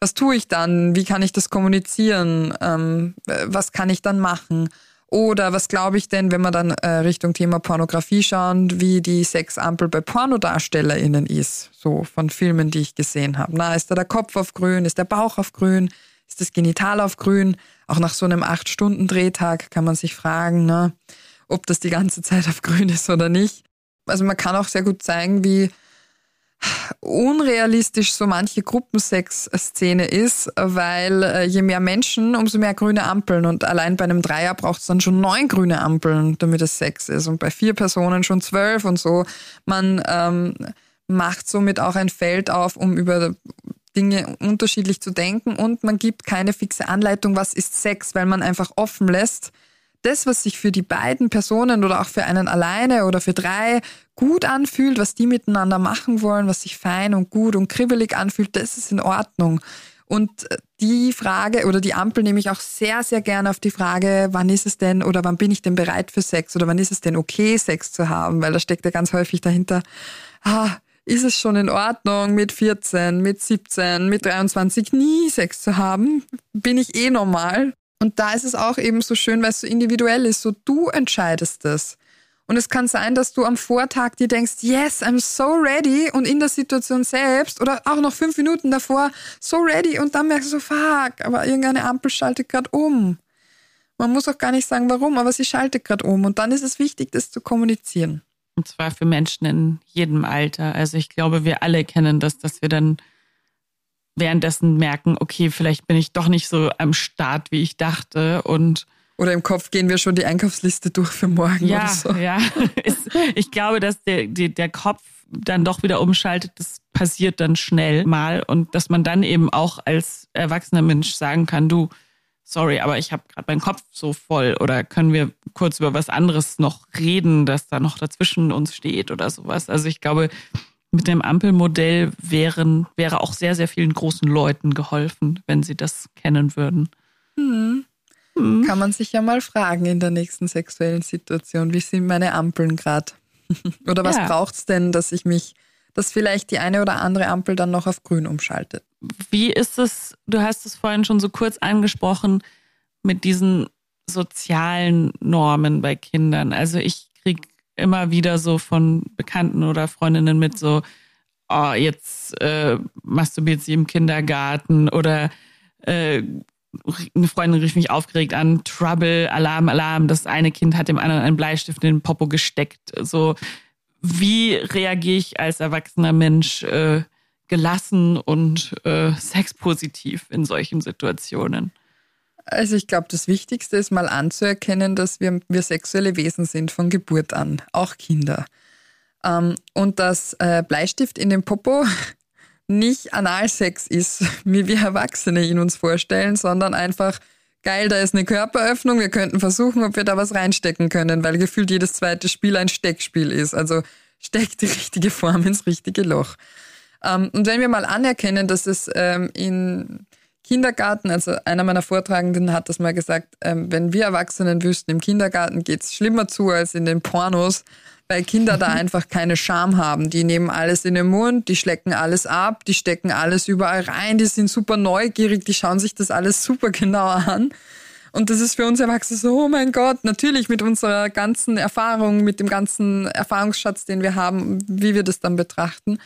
Was tue ich dann? Wie kann ich das kommunizieren? Ähm, was kann ich dann machen? Oder was glaube ich denn, wenn wir dann äh, Richtung Thema Pornografie schauen, wie die Sexampel bei PornodarstellerInnen ist, so von Filmen, die ich gesehen habe. Na, ist da der Kopf auf grün, ist der Bauch auf grün, ist das Genital auf grün? Auch nach so einem acht Stunden Drehtag kann man sich fragen, ne, ob das die ganze Zeit auf grün ist oder nicht. Also man kann auch sehr gut zeigen, wie unrealistisch so manche Gruppensex-Szene ist, weil äh, je mehr Menschen, umso mehr grüne Ampeln. Und allein bei einem Dreier braucht es dann schon neun grüne Ampeln, damit es Sex ist. Und bei vier Personen schon zwölf und so. Man ähm, macht somit auch ein Feld auf, um über Dinge unterschiedlich zu denken. Und man gibt keine fixe Anleitung, was ist Sex, weil man einfach offen lässt das, was sich für die beiden Personen oder auch für einen alleine oder für drei gut anfühlt, was die miteinander machen wollen, was sich fein und gut und kribbelig anfühlt, das ist in Ordnung. Und äh, die Frage oder die Ampel nehme ich auch sehr, sehr gerne auf die Frage, wann ist es denn oder wann bin ich denn bereit für Sex oder wann ist es denn okay, Sex zu haben, weil da steckt ja ganz häufig dahinter, ah, ist es schon in Ordnung, mit 14, mit 17, mit 23 nie Sex zu haben? Bin ich eh normal? Und da ist es auch eben so schön, weil es so individuell ist. So du entscheidest es. Und es kann sein, dass du am Vortag dir denkst, yes, I'm so ready und in der Situation selbst oder auch noch fünf Minuten davor so ready und dann merkst du so, fuck, aber irgendeine Ampel schaltet gerade um. Man muss auch gar nicht sagen, warum, aber sie schaltet gerade um und dann ist es wichtig, das zu kommunizieren. Und zwar für Menschen in jedem Alter. Also ich glaube, wir alle kennen das, dass wir dann währenddessen merken, okay, vielleicht bin ich doch nicht so am Start, wie ich dachte. Und oder im Kopf gehen wir schon die Einkaufsliste durch für morgen ja, oder so. Ja, ich glaube, dass der, der Kopf dann doch wieder umschaltet, das passiert dann schnell mal. Und dass man dann eben auch als erwachsener Mensch sagen kann, du, sorry, aber ich habe gerade meinen Kopf so voll. Oder können wir kurz über was anderes noch reden, das da noch dazwischen uns steht oder sowas. Also ich glaube, mit dem Ampelmodell wären, wäre auch sehr, sehr vielen großen Leuten geholfen, wenn sie das kennen würden. Hm. Hm. Kann man sich ja mal fragen in der nächsten sexuellen Situation, wie sind meine Ampeln gerade? oder was ja. braucht es denn, dass ich mich, dass vielleicht die eine oder andere Ampel dann noch auf grün umschaltet? Wie ist es, du hast es vorhin schon so kurz angesprochen, mit diesen sozialen Normen bei Kindern. Also ich kriege immer wieder so von Bekannten oder Freundinnen mit so, oh, jetzt äh, masturbiert sie im Kindergarten oder äh, eine Freundin rief mich aufgeregt an, Trouble, Alarm, Alarm, das eine Kind hat dem anderen einen Bleistift in den Popo gesteckt. So, wie reagiere ich als erwachsener Mensch äh, gelassen und äh, sexpositiv in solchen Situationen? Also ich glaube, das Wichtigste ist mal anzuerkennen, dass wir, wir sexuelle Wesen sind von Geburt an, auch Kinder. Ähm, und dass äh, Bleistift in den Popo nicht Analsex ist, wie wir Erwachsene ihn uns vorstellen, sondern einfach geil, da ist eine Körperöffnung, wir könnten versuchen, ob wir da was reinstecken können, weil gefühlt jedes zweite Spiel ein Steckspiel ist. Also steckt die richtige Form ins richtige Loch. Ähm, und wenn wir mal anerkennen, dass es ähm, in Kindergarten, also einer meiner Vortragenden hat das mal gesagt, ähm, wenn wir Erwachsenen wüssten, im Kindergarten geht's schlimmer zu als in den Pornos, weil Kinder da einfach keine Scham haben. Die nehmen alles in den Mund, die schlecken alles ab, die stecken alles überall rein, die sind super neugierig, die schauen sich das alles super genau an. Und das ist für uns Erwachsene so, oh mein Gott, natürlich mit unserer ganzen Erfahrung, mit dem ganzen Erfahrungsschatz, den wir haben, wie wir das dann betrachten.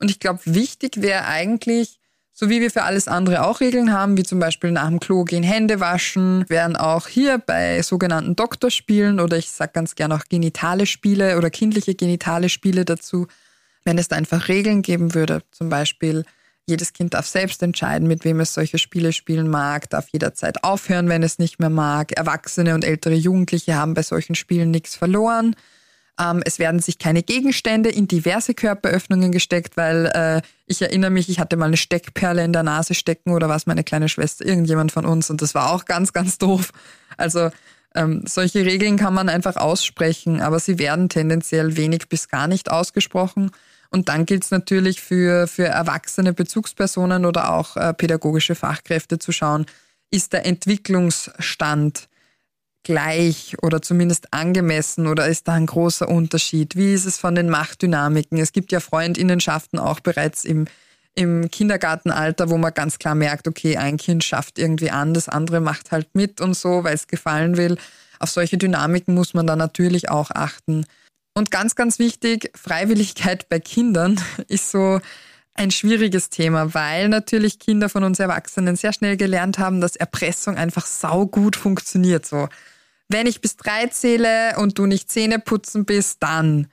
Und ich glaube, wichtig wäre eigentlich, so wie wir für alles andere auch Regeln haben, wie zum Beispiel nach dem Klo gehen, Hände waschen, wären auch hier bei sogenannten Doktorspielen oder ich sage ganz gerne auch genitale Spiele oder kindliche genitale Spiele dazu, wenn es da einfach Regeln geben würde. Zum Beispiel, jedes Kind darf selbst entscheiden, mit wem es solche Spiele spielen mag, darf jederzeit aufhören, wenn es nicht mehr mag. Erwachsene und ältere Jugendliche haben bei solchen Spielen nichts verloren. Ähm, es werden sich keine Gegenstände in diverse Körperöffnungen gesteckt, weil äh, ich erinnere mich, ich hatte mal eine Steckperle in der Nase stecken oder was meine kleine Schwester, irgendjemand von uns und das war auch ganz, ganz doof. Also ähm, solche Regeln kann man einfach aussprechen, aber sie werden tendenziell wenig bis gar nicht ausgesprochen. Und dann gilt es natürlich für, für erwachsene Bezugspersonen oder auch äh, pädagogische Fachkräfte zu schauen, ist der Entwicklungsstand gleich oder zumindest angemessen oder ist da ein großer Unterschied? Wie ist es von den Machtdynamiken? Es gibt ja Freundinnenschaften auch bereits im, im Kindergartenalter, wo man ganz klar merkt, okay, ein Kind schafft irgendwie an, das andere macht halt mit und so, weil es gefallen will. Auf solche Dynamiken muss man da natürlich auch achten. Und ganz, ganz wichtig, Freiwilligkeit bei Kindern ist so ein schwieriges Thema, weil natürlich Kinder von uns Erwachsenen sehr schnell gelernt haben, dass Erpressung einfach saugut funktioniert. So, wenn ich bis drei zähle und du nicht Zähne putzen bist, dann.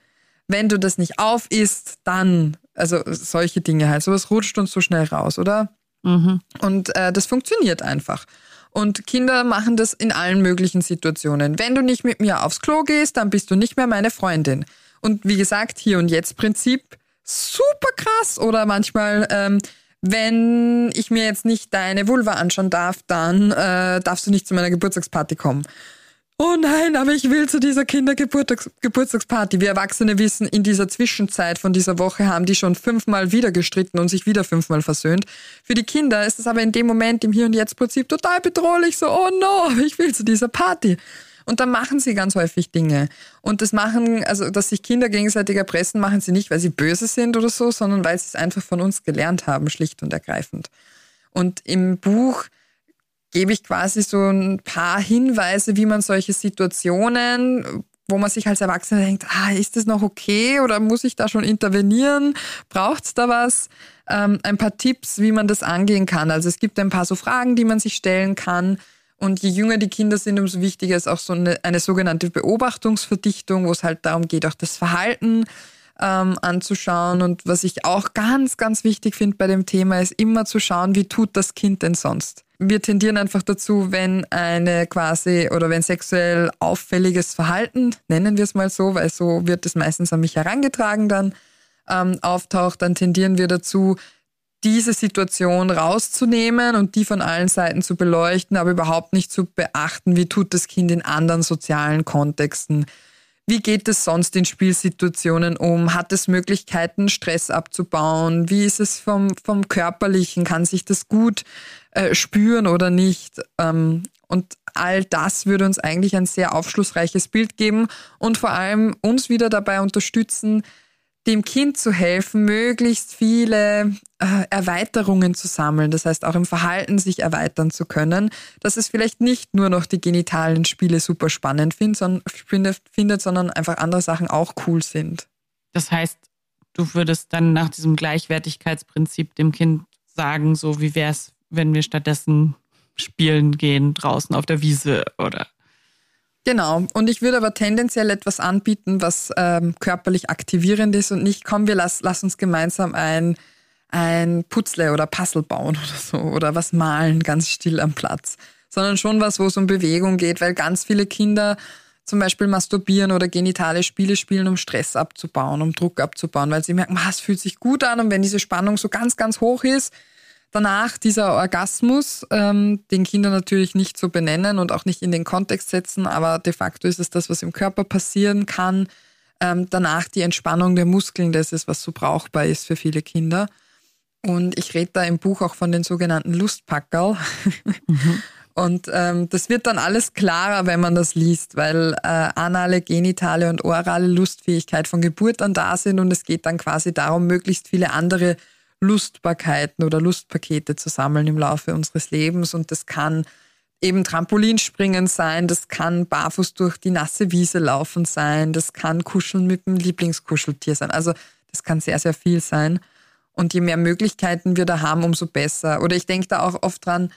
Wenn du das nicht auf isst, dann. Also solche Dinge halt. Sowas rutscht uns so schnell raus, oder? Mhm. Und äh, das funktioniert einfach. Und Kinder machen das in allen möglichen Situationen. Wenn du nicht mit mir aufs Klo gehst, dann bist du nicht mehr meine Freundin. Und wie gesagt, hier und jetzt Prinzip super krass. Oder manchmal, ähm, wenn ich mir jetzt nicht deine Vulva anschauen darf, dann äh, darfst du nicht zu meiner Geburtstagsparty kommen oh nein, aber ich will zu dieser Kindergeburtstagsparty. Wir Erwachsene wissen, in dieser Zwischenzeit von dieser Woche haben die schon fünfmal wieder gestritten und sich wieder fünfmal versöhnt. Für die Kinder ist es aber in dem Moment im Hier und Jetzt Prinzip total bedrohlich, so, oh no, ich will zu dieser Party. Und dann machen sie ganz häufig Dinge. Und das machen, also dass sich Kinder gegenseitig erpressen, machen sie nicht, weil sie böse sind oder so, sondern weil sie es einfach von uns gelernt haben, schlicht und ergreifend. Und im Buch gebe ich quasi so ein paar Hinweise, wie man solche Situationen, wo man sich als Erwachsener denkt, ah, ist das noch okay oder muss ich da schon intervenieren? Braucht es da was? Ähm, ein paar Tipps, wie man das angehen kann. Also es gibt ein paar so Fragen, die man sich stellen kann. Und je jünger die Kinder sind, umso wichtiger ist auch so eine, eine sogenannte Beobachtungsverdichtung, wo es halt darum geht, auch das Verhalten ähm, anzuschauen. Und was ich auch ganz, ganz wichtig finde bei dem Thema, ist immer zu schauen, wie tut das Kind denn sonst? wir tendieren einfach dazu, wenn eine quasi oder wenn sexuell auffälliges Verhalten, nennen wir es mal so, weil so wird es meistens an mich herangetragen dann, ähm, auftaucht, dann tendieren wir dazu, diese Situation rauszunehmen und die von allen Seiten zu beleuchten, aber überhaupt nicht zu beachten, wie tut das Kind in anderen sozialen Kontexten. Wie geht es sonst in Spielsituationen um? Hat es Möglichkeiten, Stress abzubauen? Wie ist es vom, vom Körperlichen? Kann sich das gut äh, spüren oder nicht? Ähm, und all das würde uns eigentlich ein sehr aufschlussreiches Bild geben und vor allem uns wieder dabei unterstützen, dem Kind zu helfen, möglichst viele äh, Erweiterungen zu sammeln. Das heißt, auch im Verhalten sich erweitern zu können, dass es vielleicht nicht nur noch die genitalen Spiele super spannend findet, sondern, findet, sondern einfach andere Sachen auch cool sind. Das heißt, du würdest dann nach diesem Gleichwertigkeitsprinzip dem Kind sagen, so wie wäre es, wenn wir stattdessen spielen gehen draußen auf der Wiese oder. Genau. Und ich würde aber tendenziell etwas anbieten, was ähm, körperlich aktivierend ist und nicht, komm, wir lass, lass uns gemeinsam ein, ein Putzle oder Puzzle bauen oder so oder was malen ganz still am Platz, sondern schon was, wo es um Bewegung geht, weil ganz viele Kinder zum Beispiel masturbieren oder genitale Spiele spielen, um Stress abzubauen, um Druck abzubauen, weil sie merken, es fühlt sich gut an und wenn diese Spannung so ganz, ganz hoch ist, danach dieser Orgasmus, ähm, den Kinder natürlich nicht so benennen und auch nicht in den Kontext setzen, aber de facto ist es das, was im Körper passieren kann. Ähm, danach die Entspannung der Muskeln, das ist, was so brauchbar ist für viele Kinder. Und ich rede da im Buch auch von den sogenannten Lustpackerl. Mhm. Und ähm, das wird dann alles klarer, wenn man das liest, weil äh, anale, genitale und orale Lustfähigkeit von Geburt an da sind und es geht dann quasi darum, möglichst viele andere Lustbarkeiten oder Lustpakete zu sammeln im Laufe unseres Lebens. Und das kann eben Trampolinspringen sein, das kann barfuß durch die nasse Wiese laufen sein, das kann Kuscheln mit dem Lieblingskuscheltier sein. Also das kann sehr, sehr viel sein. Und je mehr Möglichkeiten wir da haben, umso besser. Oder ich denke da auch oft dran,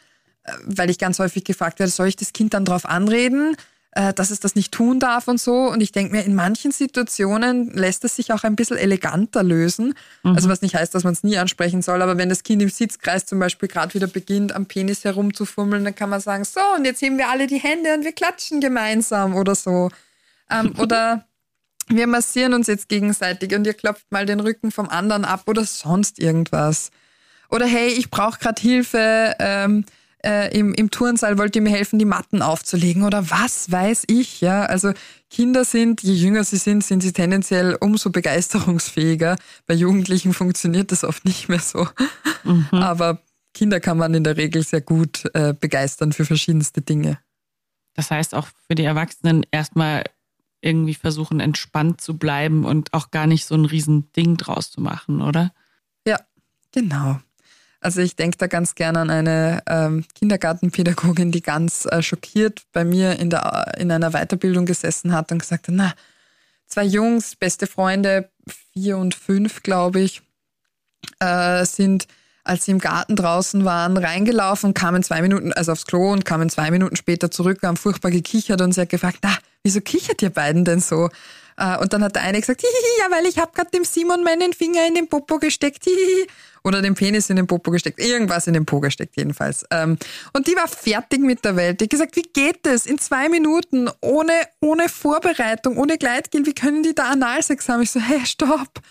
weil ich ganz häufig gefragt werde, soll ich das Kind dann darauf anreden, äh, dass es das nicht tun darf und so. Und ich denke mir, in manchen Situationen lässt es sich auch ein bisschen eleganter lösen. Mhm. Also was nicht heißt, dass man es nie ansprechen soll, aber wenn das Kind im Sitzkreis zum Beispiel gerade wieder beginnt, am Penis herumzufummeln, dann kann man sagen, so, und jetzt heben wir alle die Hände und wir klatschen gemeinsam oder so. Ähm, oder wir massieren uns jetzt gegenseitig und ihr klopft mal den Rücken vom anderen ab oder sonst irgendwas. Oder hey, ich brauche gerade Hilfe. Ähm, äh, im, im Turnsaal wollt ihr mir helfen, die Matten aufzulegen oder was weiß ich, ja. Also Kinder sind, je jünger sie sind, sind sie tendenziell umso begeisterungsfähiger. Bei Jugendlichen funktioniert das oft nicht mehr so. Mhm. Aber Kinder kann man in der Regel sehr gut äh, begeistern für verschiedenste Dinge. Das heißt auch für die Erwachsenen erstmal irgendwie versuchen, entspannt zu bleiben und auch gar nicht so ein Riesending draus zu machen, oder? Ja, genau. Also ich denke da ganz gerne an eine ähm, Kindergartenpädagogin, die ganz äh, schockiert bei mir in, der, in einer Weiterbildung gesessen hat und gesagt hat, na, zwei Jungs, beste Freunde, vier und fünf, glaube ich, äh, sind, als sie im Garten draußen waren, reingelaufen, kamen zwei Minuten, also aufs Klo und kamen zwei Minuten später zurück, haben furchtbar gekichert und sie hat gefragt, na, wieso kichert ihr beiden denn so? Äh, und dann hat der eine gesagt, ja, weil ich habe gerade dem Simon meinen Finger in den Popo gesteckt, hihihi oder den Penis in den Popo gesteckt, irgendwas in den Po gesteckt jedenfalls. Ähm, und die war fertig mit der Welt. Die hat gesagt, wie geht das in zwei Minuten ohne, ohne Vorbereitung, ohne Gleitgel, wie können die da Analsex haben? Ich so, hey, stopp.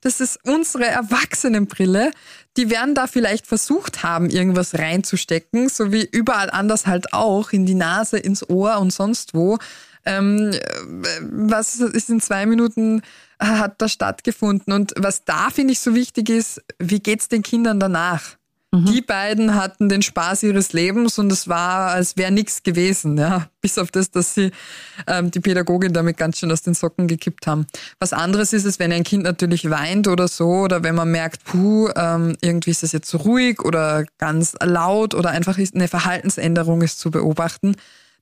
Das ist unsere Erwachsenenbrille. Die werden da vielleicht versucht haben, irgendwas reinzustecken, so wie überall anders halt auch, in die Nase, ins Ohr und sonst wo. Ähm, was ist in zwei Minuten hat da stattgefunden. Und was da finde ich so wichtig ist, wie geht's den Kindern danach? Mhm. Die beiden hatten den Spaß ihres Lebens und es war, als wäre nichts gewesen, ja. Bis auf das, dass sie ähm, die Pädagogin damit ganz schön aus den Socken gekippt haben. Was anderes ist es, wenn ein Kind natürlich weint oder so, oder wenn man merkt, puh, ähm, irgendwie ist es jetzt ruhig oder ganz laut oder einfach eine Verhaltensänderung ist zu beobachten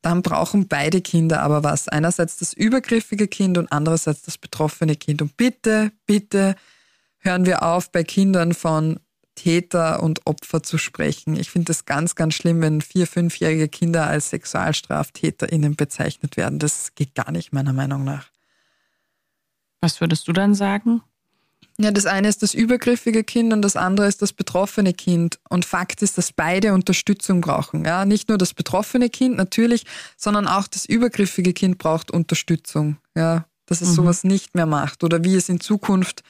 dann brauchen beide Kinder aber was. Einerseits das übergriffige Kind und andererseits das betroffene Kind. Und bitte, bitte hören wir auf, bei Kindern von Täter und Opfer zu sprechen. Ich finde es ganz, ganz schlimm, wenn vier-, fünfjährige Kinder als SexualstraftäterInnen bezeichnet werden. Das geht gar nicht, meiner Meinung nach. Was würdest du dann sagen? Ja, das eine ist das übergriffige Kind und das andere ist das betroffene Kind. Und Fakt ist, dass beide Unterstützung brauchen. Ja, nicht nur das betroffene Kind natürlich, sondern auch das übergriffige Kind braucht Unterstützung. Ja, dass es mhm. sowas nicht mehr macht oder wie es in Zukunft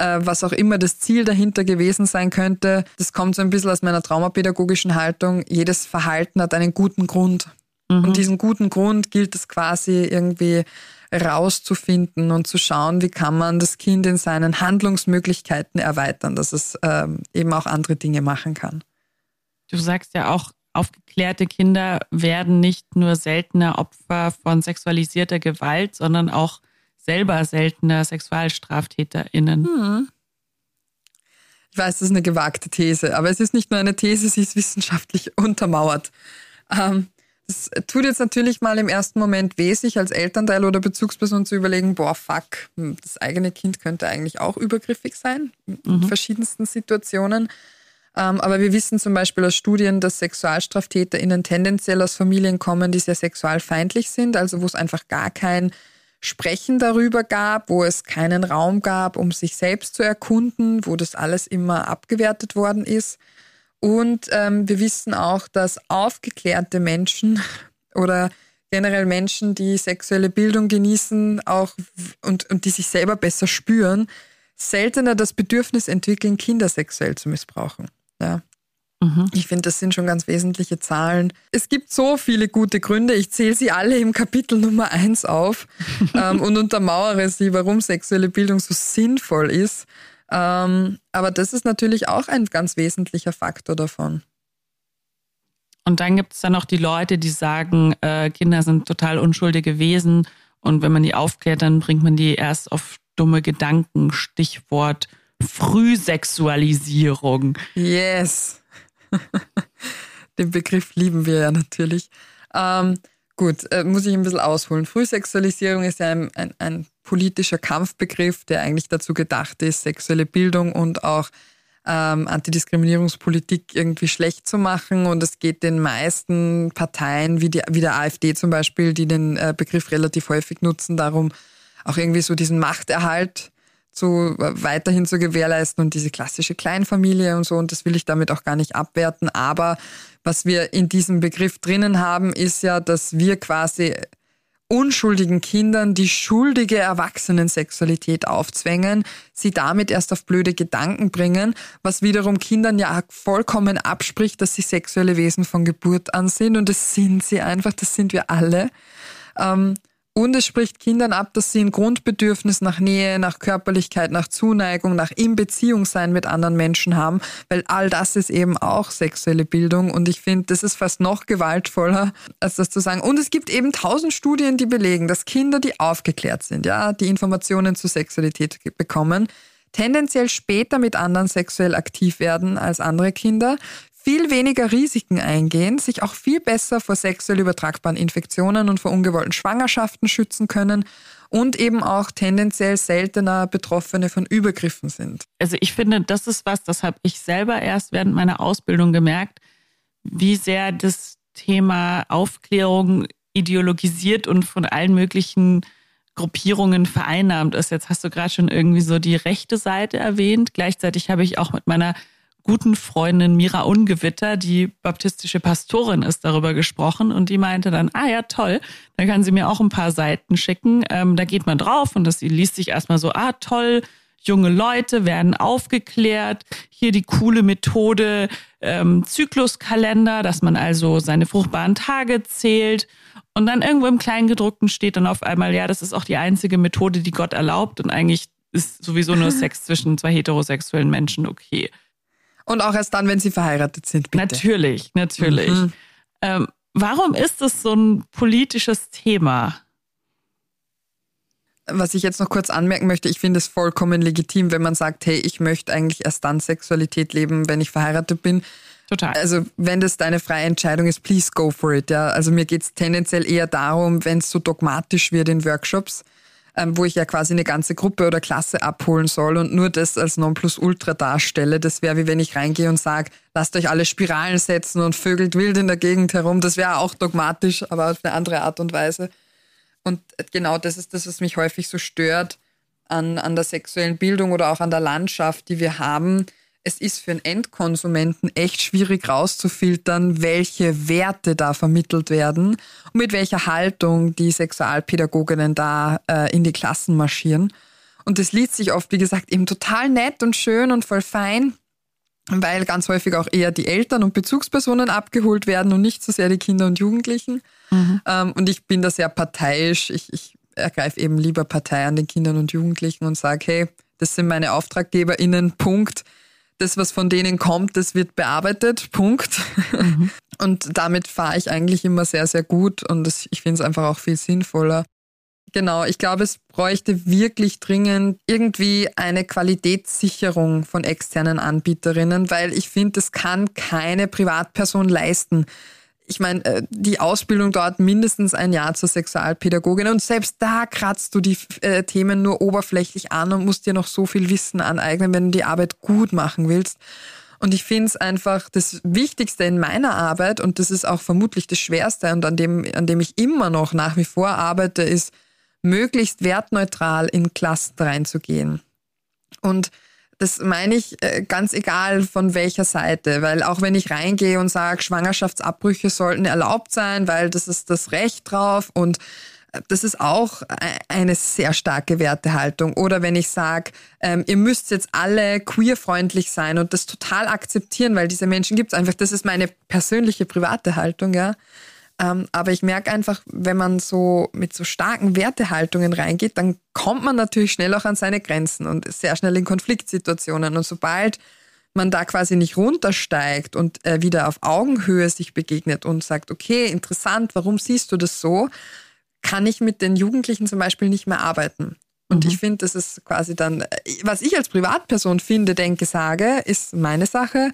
äh, was auch immer das Ziel dahinter gewesen sein könnte. Das kommt so ein bisschen aus meiner traumapädagogischen Haltung. Jedes Verhalten hat einen guten Grund. Mhm. Und diesen guten Grund gilt es quasi irgendwie rauszufinden und zu schauen, wie kann man das Kind in seinen Handlungsmöglichkeiten erweitern, dass es ähm, eben auch andere Dinge machen kann. Du sagst ja auch, aufgeklärte Kinder werden nicht nur seltener Opfer von sexualisierter Gewalt, sondern auch selber seltener SexualstraftäterInnen. Hm. Ich weiß, das ist eine gewagte These, aber es ist nicht nur eine These, sie ist wissenschaftlich untermauert. Ähm, Es tut jetzt natürlich mal im ersten Moment weh, sich als Elternteil oder Bezugsperson zu überlegen, boah, fuck, hm, das eigene Kind könnte eigentlich auch übergriffig sein, in mhm. verschiedensten Situationen. Ähm, aber wir wissen zum Beispiel aus Studien, dass SexualstraftäterInnen tendenziell aus Familien kommen, die sehr sexualfeindlich sind, also wo es einfach gar kein Sprechen darüber gab, wo es keinen Raum gab, um sich selbst zu erkunden, wo das alles immer abgewertet worden ist. Und ähm, wir wissen auch, dass aufgeklärte Menschen oder generell Menschen, die sexuelle Bildung genießen auch und, und die sich selber besser spüren, seltener das Bedürfnis entwickeln, Kinder sexuell zu missbrauchen. Ja. Mhm. Ich finde, das sind schon ganz wesentliche Zahlen. Es gibt so viele gute Gründe. Ich zähle sie alle im Kapitel Nummer eins auf ähm, und untermauere sie, warum sexuelle Bildung so sinnvoll ist. Ähm, aber das ist natürlich auch ein ganz wesentlicher Faktor davon. Und dann gibt es dann noch die Leute, die sagen, äh, Kinder sind total unschuldige Wesen und wenn man die aufklärt, dann bringt man die erst auf dumme Gedanken. Stichwort Frühsexualisierung. Yes. Den Begriff lieben wir ja natürlich. Ähm, gut, äh, muss ich ein bisschen ausholen. Frühsexualisierung ist ja ein, ein, ein politischer Kampfbegriff, der eigentlich dazu gedacht ist, sexuelle Bildung und auch ähm, Antidiskriminierungspolitik irgendwie schlecht zu machen. Und es geht den meisten Parteien, wie, die, wie der AfD zum Beispiel, die den äh, Begriff relativ häufig nutzen, darum auch irgendwie so diesen Machterhalt zu, äh, weiterhin zu gewährleisten und diese klassische Kleinfamilie und so. Und das will ich damit auch gar nicht abwerten. Aber was wir in diesem Begriff drinnen haben, ist ja, dass wir quasi unschuldigen Kindern die schuldige Erwachsenensexualität aufzwängen, sie damit erst auf blöde Gedanken bringen, was wiederum Kindern ja vollkommen abspricht, dass sie sexuelle Wesen von Geburt an sind und das sind sie einfach, das sind wir alle. Ähm, und es spricht Kindern ab, dass sie ein Grundbedürfnis nach Nähe, nach Körperlichkeit, nach Zuneigung, nach in Beziehung sein mit anderen Menschen haben, weil all das ist eben auch sexuelle Bildung. Und ich finde, das ist fast noch gewaltvoller, als das zu sagen. Und es gibt eben tausend Studien, die belegen, dass Kinder, die aufgeklärt sind, ja, die Informationen zur Sexualität bekommen, tendenziell später mit anderen sexuell aktiv werden als andere Kinder, viel weniger Risiken eingehen, sich auch viel besser vor sexuell übertragbaren Infektionen und vor ungewollten Schwangerschaften schützen können und eben auch tendenziell seltener Betroffene von Übergriffen sind. Also ich finde, das ist was, das habe ich selber erst während meiner Ausbildung gemerkt, wie sehr das Thema Aufklärung ideologisiert und von allen möglichen Gruppierungen vereinnahmt ist. Jetzt hast du gerade schon irgendwie so die rechte Seite erwähnt. Gleichzeitig habe ich auch mit meiner guten Freundin Mira Ungewitter, die baptistische Pastorin ist, darüber gesprochen und die meinte dann, ah ja, toll, dann kann sie mir auch ein paar Seiten schicken. Ähm, da geht man drauf und das liest sich erstmal so, ah toll, junge Leute werden aufgeklärt. Hier die coole Methode ähm, Zykluskalender, dass man also seine fruchtbaren Tage zählt. Und dann irgendwo im Kleingedruckten steht dann auf einmal, ja, das ist auch die einzige Methode, die Gott erlaubt und eigentlich ist sowieso nur Sex zwischen zwei heterosexuellen Menschen okay. Und auch erst dann, wenn sie verheiratet sind, bitte. Natürlich, natürlich. Mhm. Ähm, warum ist es so ein politisches Thema? Was ich jetzt noch kurz anmerken möchte, ich finde es vollkommen legitim, wenn man sagt, hey, ich möchte eigentlich erst dann Sexualität leben, wenn ich verheiratet bin. Total. Also wenn das deine freie Entscheidung ist, please go for it. Ja. Also mir geht es tendenziell eher darum, wenn es so dogmatisch wird in Workshops, ähm, wo ich ja quasi eine ganze Gruppe oder Klasse abholen soll und nur das als Nonplusultra darstelle. Das wäre wie wenn ich reingehe und sage, lasst euch alle Spiralen setzen und vögelt wild in der Gegend herum. Das wäre auch dogmatisch, aber auf eine andere Art und Weise. Und genau das ist das, was mich häufig so stört an, an der sexuellen Bildung oder auch an der Landschaft, die wir haben es ist für einen Endkonsumenten echt schwierig rauszufiltern, welche Werte da vermittelt werden und mit welcher Haltung die Sexualpädagoginnen da äh, in die Klassen marschieren. Und das liest sich oft, wie gesagt, eben total nett und schön und voll fein, weil ganz häufig auch eher die Eltern und Bezugspersonen abgeholt werden und nicht so sehr die Kinder und Jugendlichen. Mhm. Ähm, und ich bin da sehr parteiisch. Ich, ich ergreife eben lieber Partei an den Kindern und Jugendlichen und sage, hey, das sind meine AuftraggeberInnen, Punkt das, was von denen kommt, das wird bearbeitet. Punkt. Mhm. Und damit fahre ich eigentlich immer sehr, sehr gut und das, ich finde es einfach auch viel sinnvoller. Genau, ich glaube, es bräuchte wirklich dringend irgendwie eine Qualitätssicherung von externen Anbieterinnen, weil ich finde, das kann keine Privatperson leisten. Ich meine, äh, die Ausbildung dauert mindestens ein Jahr zur Sexualpädagogin und selbst da kratzt du die äh, Themen nur oberflächlich an und musst dir noch so viel Wissen aneignen, wenn du die Arbeit gut machen willst. Und ich finde es einfach das Wichtigste in meiner Arbeit und das ist auch vermutlich das Schwerste und an dem, an dem ich immer noch nach wie vor arbeite, ist, möglichst wertneutral in Klassen reinzugehen. Und das meine ich äh, ganz egal von welcher Seite, weil auch wenn ich reingehe und sage, Schwangerschaftsabbrüche sollten erlaubt sein, weil das ist das Recht drauf und äh, das ist auch e-, eine sehr starke Wertehaltung. Oder wenn ich sage, ähm, ihr müsst jetzt alle queerfreundlich sein und das total akzeptieren, weil diese Menschen gibt es einfach. Das ist meine persönliche private Haltung, ja. Ähm, aber ich merke einfach, wenn man so mit so starken Wertehaltungen reingeht, dann kommt man natürlich schnell auch an seine Grenzen und sehr schnell in Konfliktsituationen. Und sobald man da quasi nicht runtersteigt und äh, wieder auf Augenhöhe sich begegnet und sagt, okay, interessant, warum siehst du das so, kann ich mit den Jugendlichen zum Beispiel nicht mehr arbeiten. Und mhm. ich finde, das ist quasi dann, äh, was ich als Privatperson finde, denke, sage, ist meine Sache.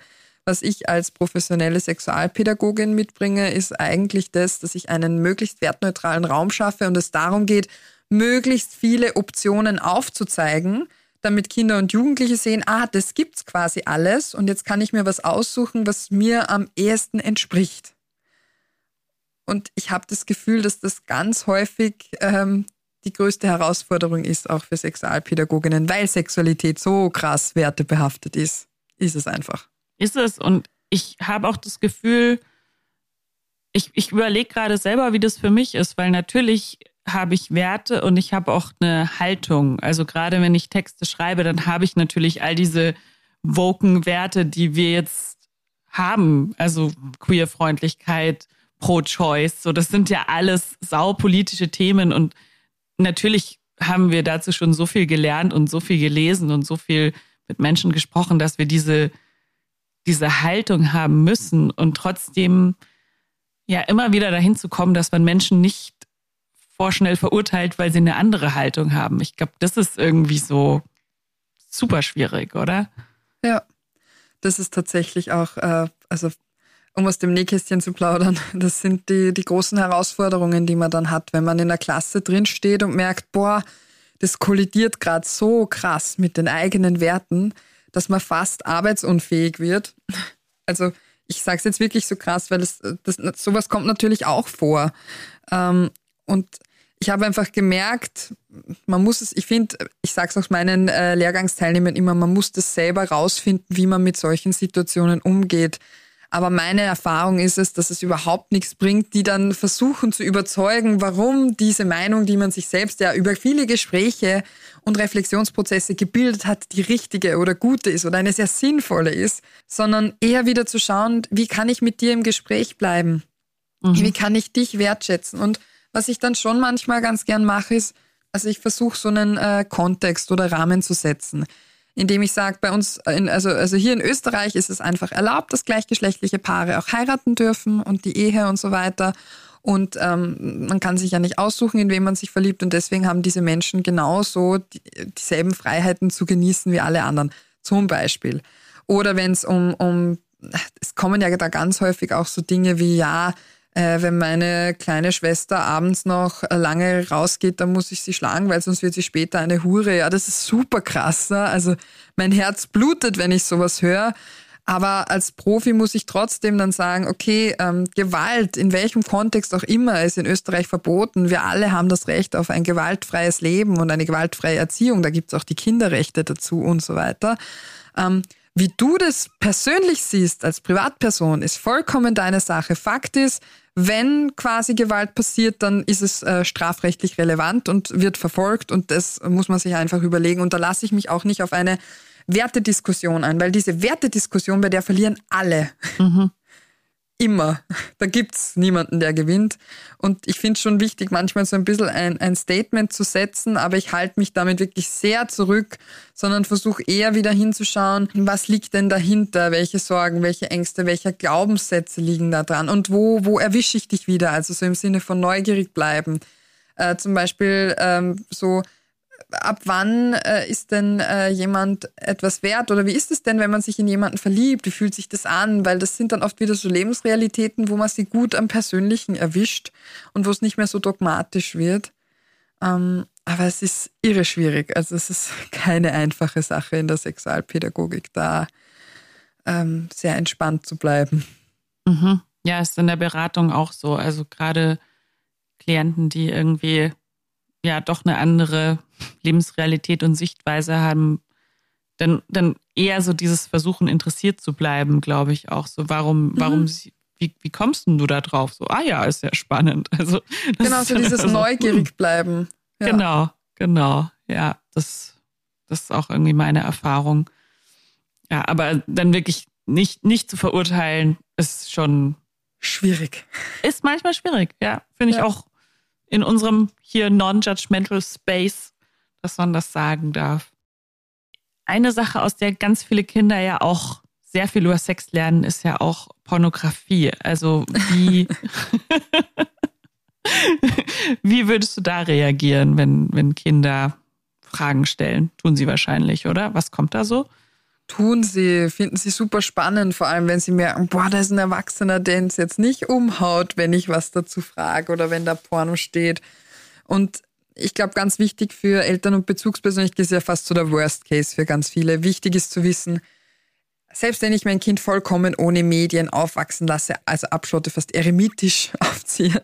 Was ich als professionelle Sexualpädagogin mitbringe, ist eigentlich das, dass ich einen möglichst wertneutralen Raum schaffe und es darum geht, möglichst viele Optionen aufzuzeigen, damit Kinder und Jugendliche sehen, ah, das gibt's quasi alles und jetzt kann ich mir was aussuchen, was mir am ehesten entspricht. Und ich habe das Gefühl, dass das ganz häufig ähm, die größte Herausforderung ist, auch für Sexualpädagoginnen, weil Sexualität so krass wertebehaftet ist. Ist es einfach. Ist es. Und ich habe auch das Gefühl, ich, ich überlege gerade selber, wie das für mich ist, weil natürlich habe ich Werte und ich habe auch eine Haltung. Also gerade wenn ich Texte schreibe, dann habe ich natürlich all diese woken Werte, die wir jetzt haben. Also Queerfreundlichkeit, Pro-Choice. So, das sind ja alles saupolitische Themen und natürlich haben wir dazu schon so viel gelernt und so viel gelesen und so viel mit Menschen gesprochen, dass wir diese diese Haltung haben müssen und trotzdem ja immer wieder dahin zu kommen, dass man Menschen nicht vorschnell verurteilt, weil sie eine andere Haltung haben. Ich glaube, das ist irgendwie so super schwierig, oder? Ja, das ist tatsächlich auch, äh, also um aus dem Nähkästchen zu plaudern, das sind die, die großen Herausforderungen, die man dann hat, wenn man in der Klasse drinsteht und merkt, boah, das kollidiert gerade so krass mit den eigenen Werten dass man fast arbeitsunfähig wird. Also ich sage es jetzt wirklich so krass, weil es, das, sowas kommt natürlich auch vor. Ähm, und ich habe einfach gemerkt, man muss es, ich finde, ich sage es auch meinen äh, Lehrgangsteilnehmern immer, man muss das selber rausfinden, wie man mit solchen Situationen umgeht. Aber meine Erfahrung ist es, dass es überhaupt nichts bringt, die dann versuchen zu überzeugen, warum diese Meinung, die man sich selbst ja über viele Gespräche und Reflexionsprozesse gebildet hat, die richtige oder gute ist oder eine sehr sinnvolle ist, sondern eher wieder zu schauen, wie kann ich mit dir im Gespräch bleiben? Mhm. Wie kann ich dich wertschätzen? Und was ich dann schon manchmal ganz gern mache, ist, also ich versuche so einen äh, Kontext oder Rahmen zu setzen indem ich sage, bei uns, in, also, also hier in Österreich ist es einfach erlaubt, dass gleichgeschlechtliche Paare auch heiraten dürfen und die Ehe und so weiter. Und ähm, man kann sich ja nicht aussuchen, in wen man sich verliebt. Und deswegen haben diese Menschen genauso die, dieselben Freiheiten zu genießen wie alle anderen. Zum Beispiel. Oder wenn es um, um, es kommen ja da ganz häufig auch so Dinge wie, ja, äh, wenn meine kleine Schwester abends noch äh, lange rausgeht, dann muss ich sie schlagen, weil sonst wird sie später eine Hure. Ja, das ist super krass. Ne? Also mein Herz blutet, wenn ich sowas höre. Aber als Profi muss ich trotzdem dann sagen, okay, ähm, Gewalt, in welchem Kontext auch immer, ist in Österreich verboten. Wir alle haben das Recht auf ein gewaltfreies Leben und eine gewaltfreie Erziehung. Da gibt's auch die Kinderrechte dazu und so weiter. Ähm, wie du das persönlich siehst als Privatperson, ist vollkommen deine Sache. Fakt ist, wenn quasi Gewalt passiert, dann ist es äh, strafrechtlich relevant und wird verfolgt und das muss man sich einfach überlegen. Und da lasse ich mich auch nicht auf eine Wertediskussion ein, weil diese Wertediskussion, bei der verlieren alle. Mhm immer. Da gibt's niemanden, der gewinnt. Und ich finde es schon wichtig, manchmal so ein bisschen ein, ein Statement zu setzen, aber ich halte mich damit wirklich sehr zurück, sondern versuche eher wieder hinzuschauen, was liegt denn dahinter, welche Sorgen, welche Ängste, welche Glaubenssätze liegen da dran und wo, wo erwische ich dich wieder? Also so im Sinne von neugierig bleiben. Äh, zum Beispiel ähm, so ab wann äh, ist denn äh, jemand etwas wert oder wie ist es denn, wenn man sich in jemanden verliebt? Wie fühlt sich das an? Weil das sind dann oft wieder so Lebensrealitäten, wo man sie gut am Persönlichen erwischt und wo es nicht mehr so dogmatisch wird. Ähm, aber es ist irre schwierig. Also es ist keine einfache Sache in der Sexualpädagogik, da ähm, sehr entspannt zu bleiben. Mhm. Ja, ist in der Beratung auch so. Also gerade Klienten, die irgendwie ja doch eine andere Lebensrealität und Sichtweise haben, dann, dann eher so dieses Versuchen, interessiert zu bleiben, glaube ich auch. So, warum, mhm. warum, wie, wie kommst denn du da drauf? So, ah ja, ist ja spannend. Also, genau, so dieses so, neugierig bleiben. Ja. Genau, genau. Ja, das, das ist auch irgendwie meine Erfahrung. Ja, aber dann wirklich nicht, nicht zu verurteilen, ist schon schwierig. Ist manchmal schwierig, ja. Finde ich ja. auch in unserem hier non-judgmental Space, dass man das sagen darf. Eine Sache, aus der ganz viele Kinder ja auch sehr viel über Sex lernen, ist ja auch Pornografie. Also wie, wie würdest du da reagieren, wenn, wenn Kinder Fragen stellen? Tun sie wahrscheinlich, oder? Was kommt da so? Tun sie, finden sie super spannend, vor allem wenn sie merken, boah, da ist ein Erwachsener, der uns jetzt nicht umhaut, wenn ich was dazu frage oder wenn da Porno steht. Und ich glaube, ganz wichtig für Eltern und Bezugspersonen, ich ist ja fast so der Worst Case für ganz viele. Wichtig ist zu wissen, selbst wenn ich mein Kind vollkommen ohne Medien aufwachsen lasse, also abschotte, fast eremitisch aufziehe,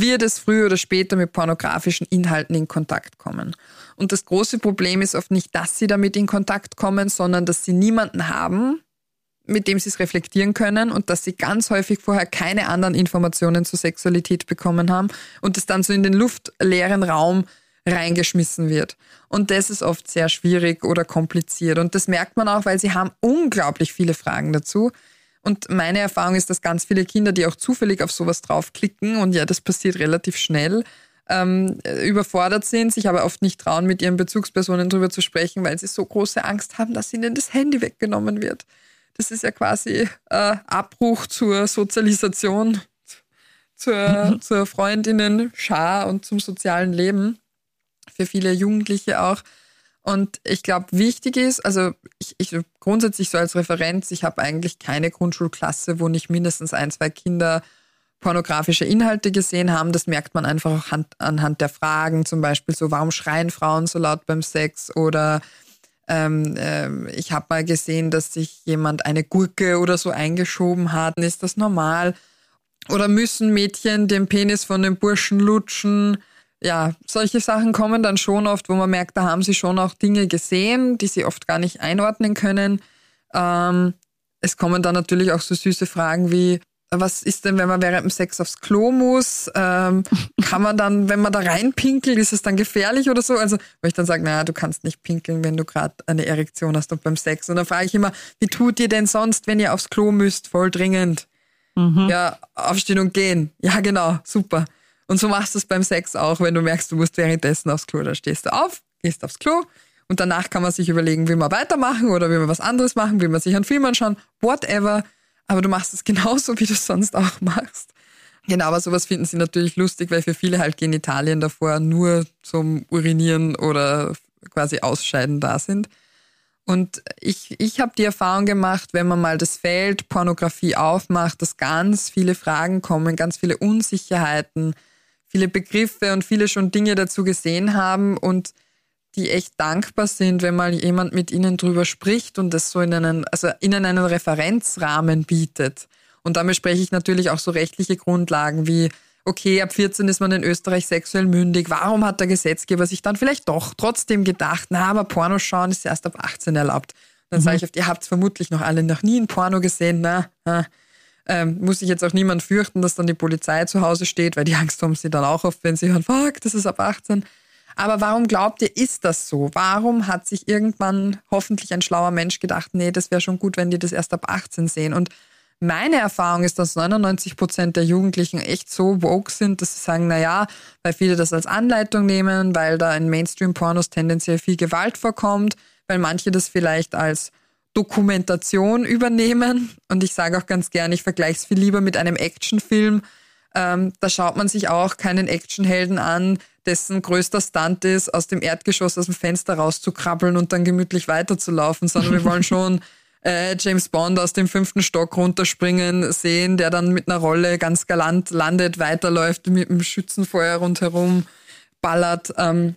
wird es früher oder später mit pornografischen Inhalten in Kontakt kommen. Und das große Problem ist oft nicht, dass sie damit in Kontakt kommen, sondern dass sie niemanden haben, mit dem sie es reflektieren können und dass sie ganz häufig vorher keine anderen Informationen zur Sexualität bekommen haben und es dann so in den luftleeren Raum reingeschmissen wird. Und das ist oft sehr schwierig oder kompliziert. Und das merkt man auch, weil sie haben unglaublich viele Fragen dazu. Und meine Erfahrung ist, dass ganz viele Kinder, die auch zufällig auf sowas draufklicken, und ja, das passiert relativ schnell, ähm, überfordert sind, sich aber oft nicht trauen, mit ihren Bezugspersonen darüber zu sprechen, weil sie so große Angst haben, dass ihnen das Handy weggenommen wird. Das ist ja quasi äh, Abbruch zur Sozialisation, zur, zur Freundinnen-Schar und zum sozialen Leben. Für viele Jugendliche auch. Und ich glaube, wichtig ist, also ich, ich grundsätzlich so als Referenz, ich habe eigentlich keine Grundschulklasse, wo nicht mindestens ein, zwei Kinder pornografische Inhalte gesehen haben. Das merkt man einfach auch anhand der Fragen, zum Beispiel so, warum schreien Frauen so laut beim Sex? Oder ähm, äh, ich habe mal gesehen, dass sich jemand eine Gurke oder so eingeschoben hat. Ist das normal? Oder müssen Mädchen den Penis von den Burschen lutschen? Ja, solche Sachen kommen dann schon oft, wo man merkt, da haben sie schon auch Dinge gesehen, die sie oft gar nicht einordnen können. Ähm, es kommen dann natürlich auch so süße Fragen wie, was ist denn, wenn man während dem Sex aufs Klo muss? Ähm, kann man dann, wenn man da reinpinkelt, ist es dann gefährlich oder so? Also, wo ich dann sage, naja, du kannst nicht pinkeln, wenn du gerade eine Erektion hast und beim Sex. Und dann frage ich immer, wie tut ihr denn sonst, wenn ihr aufs Klo müsst, voll dringend? Mhm. Ja, aufstehen und gehen. Ja, genau, super. Und so machst du es beim Sex auch, wenn du merkst, du musst währenddessen aufs Klo. Da stehst du auf, gehst aufs Klo und danach kann man sich überlegen, will man weitermachen oder will man was anderes machen, will man sich einen Film anschauen, whatever. Aber du machst es genauso, wie du es sonst auch machst. Genau, aber sowas finden sie natürlich lustig, weil für viele halt Genitalien davor nur zum Urinieren oder quasi Ausscheiden da sind. Und ich, ich habe die Erfahrung gemacht, wenn man mal das Feld Pornografie aufmacht, dass ganz viele Fragen kommen, ganz viele Unsicherheiten, viele Begriffe und viele schon Dinge dazu gesehen haben und die echt dankbar sind, wenn mal jemand mit ihnen drüber spricht und das so in einen, also ihnen einen Referenzrahmen bietet. Und damit spreche ich natürlich auch so rechtliche Grundlagen wie, okay, ab 14 ist man in Österreich sexuell mündig. Warum hat der Gesetzgeber sich dann vielleicht doch trotzdem gedacht, na, aber Porno schauen ist erst ab 18 erlaubt? Dann mhm. sage ich oft, ihr habt vermutlich noch alle noch nie ein Porno gesehen, na, na ähm, muss sich jetzt auch niemand fürchten, dass dann die Polizei zu Hause steht, weil die Angst haben sie dann auch oft, wenn sie hören, fuck, das ist ab 18. Aber warum glaubt ihr, ist das so? Warum hat sich irgendwann hoffentlich ein schlauer Mensch gedacht, nee, das wäre schon gut, wenn die das erst ab 18 sehen? Und meine Erfahrung ist, dass 99 Prozent der Jugendlichen echt so woke sind, dass sie sagen, na ja, weil viele das als Anleitung nehmen, weil da in Mainstream-Pornos tendenziell viel Gewalt vorkommt, weil manche das vielleicht als Dokumentation übernehmen. Und ich sage auch ganz gern, ich vergleiche es viel lieber mit einem Actionfilm. Ähm, da schaut man sich auch keinen Actionhelden an, dessen größter Stunt ist, aus dem Erdgeschoss aus dem Fenster rauszukrabbeln und dann gemütlich weiterzulaufen, sondern wir wollen schon äh, James Bond aus dem fünften Stock runterspringen sehen, der dann mit einer Rolle ganz galant landet, weiterläuft, mit einem Schützenfeuer rundherum ballert. Ähm,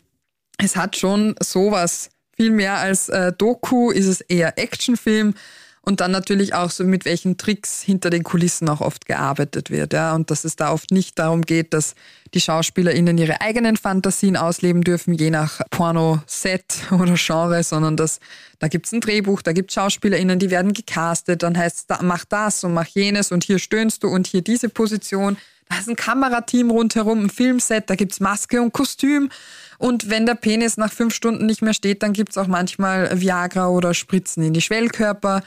es hat schon sowas. Viel mehr als äh, Doku ist es eher Actionfilm und dann natürlich auch so, mit welchen Tricks hinter den Kulissen auch oft gearbeitet wird. Ja? Und dass es da oft nicht darum geht, dass die SchauspielerInnen ihre eigenen Fantasien ausleben dürfen, je nach Porno-Set oder Genre, sondern dass da gibt's ein Drehbuch, da gibt's SchauspielerInnen, die werden gecastet, dann heißt es, mach das und mach jenes und hier stöhnst du und hier diese Position. Da ist ein Kamerateam rundherum, ein Filmset, da gibt's Maske und Kostüm. Und wenn der Penis nach fünf Stunden nicht mehr steht, dann gibt's auch manchmal Viagra oder Spritzen in die Schwellkörper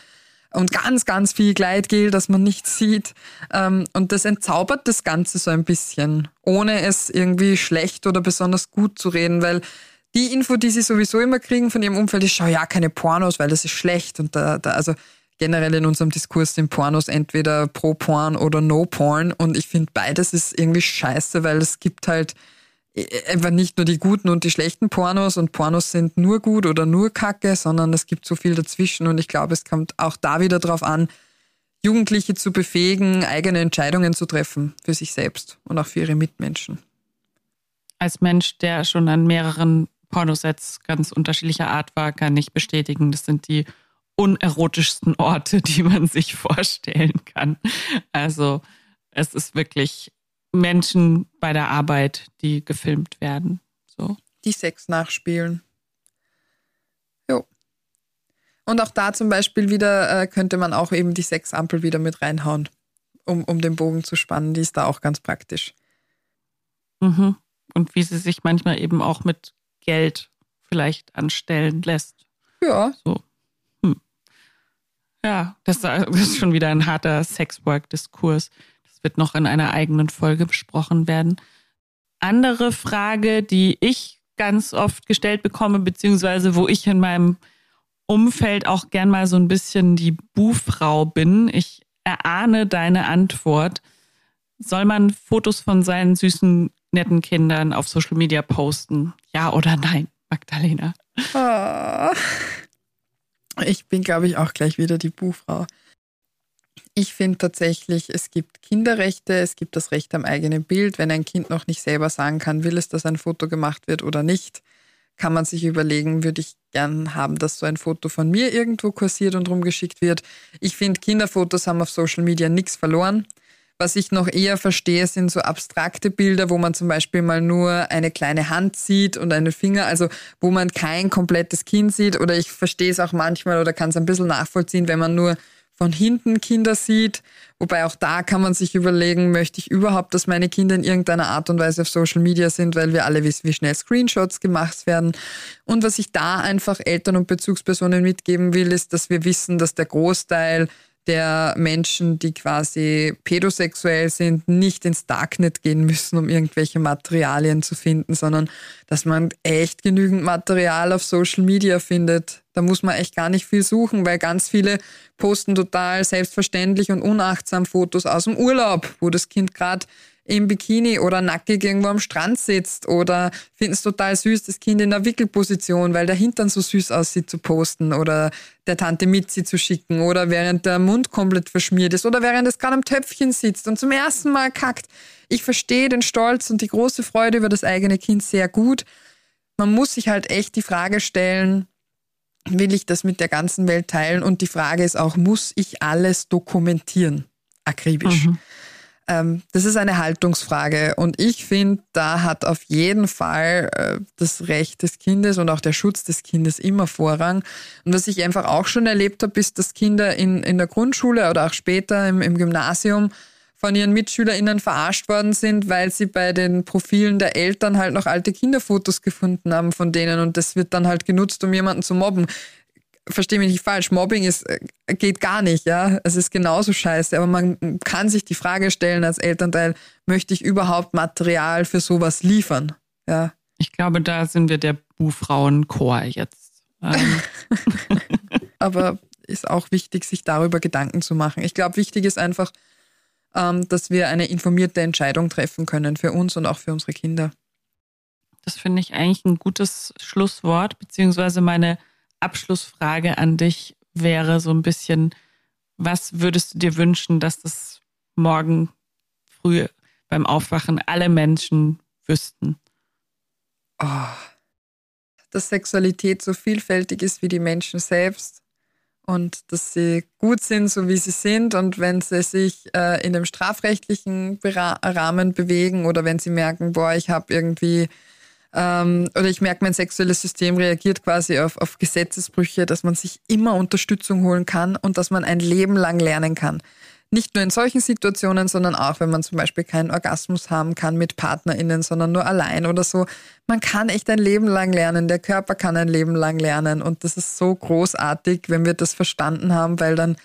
und ganz, ganz viel Gleitgel, das man nicht sieht. Ähm, und das entzaubert das Ganze so ein bisschen, ohne es irgendwie schlecht oder besonders gut zu reden, weil die Info, die sie sowieso immer kriegen von ihrem Umfeld, ist, schau ja keine Pornos, weil das ist schlecht. Und da, da also generell in unserem Diskurs sind Pornos entweder pro Porn oder no Porn. Und ich finde beides ist irgendwie scheiße, weil es gibt halt einfach nicht nur die guten und die schlechten Pornos und Pornos sind nur gut oder nur Kacke, sondern es gibt so viel dazwischen und ich glaube, es kommt auch da wieder darauf an, Jugendliche zu befähigen, eigene Entscheidungen zu treffen für sich selbst und auch für ihre Mitmenschen. Als Mensch, der schon an mehreren Pornosets ganz unterschiedlicher Art war, kann ich bestätigen, das sind die unerotischsten Orte, die man sich vorstellen kann. Also es ist wirklich Menschen bei der Arbeit, die gefilmt werden. So. Die Sex nachspielen. Jo. Und auch da zum Beispiel wieder äh, könnte man auch eben die Sexampel wieder mit reinhauen, um, um den Bogen zu spannen. Die ist da auch ganz praktisch. Mhm. Und wie sie sich manchmal eben auch mit Geld vielleicht anstellen lässt. Ja. So. Ja, das, das ist schon wieder ein harter Sexwork-Diskurs wird noch in einer eigenen Folge besprochen werden. Andere Frage, die ich ganz oft gestellt bekomme, beziehungsweise wo ich in meinem Umfeld auch gern mal so ein bisschen die Buhfrau bin. Ich erahne deine Antwort. Soll man Fotos von seinen süßen, netten Kindern auf Social Media posten? Ja oder nein, Magdalena? Oh. Ich bin, glaube ich, auch gleich wieder die Buhfrau. Ich finde tatsächlich, es gibt Kinderrechte, es gibt das Recht am eigenen Bild. Wenn ein Kind noch nicht selber sagen kann, will es, dass ein Foto gemacht wird oder nicht, kann man sich überlegen, würde ich gern haben, dass so ein Foto von mir irgendwo kursiert und rumgeschickt wird. Ich finde, Kinderfotos haben auf Social Media nichts verloren. Was ich noch eher verstehe, sind so abstrakte Bilder, wo man zum Beispiel mal nur eine kleine Hand sieht und einen Finger, also wo man kein komplettes Kind sieht. Oder ich verstehe es auch manchmal oder kann es ein bisschen nachvollziehen, wenn man nur von hinten Kinder sieht. Wobei auch da kann man sich überlegen, möchte ich überhaupt, dass meine Kinder in irgendeiner Art und Weise auf Social Media sind, weil wir alle wissen, wie schnell Screenshots gemacht werden. Und was ich da einfach Eltern und Bezugspersonen mitgeben will, ist, dass wir wissen, dass der Großteil der Menschen, die quasi pädosexuell sind, nicht ins Darknet gehen müssen, um irgendwelche Materialien zu finden, sondern dass man echt genügend Material auf Social Media findet. Da muss man echt gar nicht viel suchen, weil ganz viele posten total selbstverständlich und unachtsam Fotos aus dem Urlaub, wo das Kind gerade im Bikini oder nackig irgendwo am Strand sitzt oder finden es total süß, das Kind in der Wickelposition, weil der Hintern so süß aussieht, zu posten oder der Tante Mitzi zu schicken oder während der Mund komplett verschmiert ist oder während es gerade am Töpfchen sitzt und zum ersten Mal kackt. Ich verstehe den Stolz und die große Freude über das eigene Kind sehr gut. Man muss sich halt echt die Frage stellen, will ich das mit der ganzen Welt teilen? Und die Frage ist auch, muss ich alles dokumentieren? Akribisch. Mhm. Ähm, das ist eine Haltungsfrage und ich finde, da hat auf jeden Fall äh, das Recht des Kindes und auch der Schutz des Kindes immer Vorrang. Und was ich einfach auch schon erlebt habe, ist, dass Kinder in, in der Grundschule oder auch später im, im Gymnasium von ihren MitschülerInnen verarscht worden sind, weil sie bei den Profilen der Eltern halt noch alte Kinderfotos gefunden haben von denen und das wird dann halt genutzt, um jemanden zu mobben verstehe mich nicht falsch, Mobbing ist, äh, geht gar nicht, ja. Es ist genauso scheiße, aber man kann sich die Frage stellen als Elternteil, möchte ich überhaupt Material für sowas liefern? Ja. Ich glaube, da sind wir der Buhfrauenchor jetzt. Ähm. aber ist auch wichtig, sich darüber Gedanken zu machen. Ich glaube, wichtig ist einfach, ähm, dass wir eine informierte Entscheidung treffen können für uns und auch für unsere Kinder. Das finde ich eigentlich ein gutes Schlusswort, beziehungsweise meine Abschlussfrage an dich wäre so ein bisschen, was würdest du dir wünschen, dass das morgen früh beim Aufwachen alle Menschen wüssten? Oh, dass Sexualität so vielfältig ist wie die Menschen selbst und dass sie gut sind, so wie sie sind. Und wenn sie sich äh, in dem strafrechtlichen Rahmen bewegen oder wenn sie merken, boah, ich habe irgendwie ähm, oder ich merke, mein sexuelles System reagiert quasi auf, auf Gesetzesbrüche, dass man sich immer Unterstützung holen kann und dass man ein Leben lang lernen kann. Nicht nur in solchen Situationen, sondern auch, wenn man zum Beispiel keinen Orgasmus haben kann mit PartnerInnen, sondern nur allein oder so. Man kann echt ein Leben lang lernen. Der Körper kann ein Leben lang lernen. Und das ist so großartig, wenn wir das verstanden haben, weil dann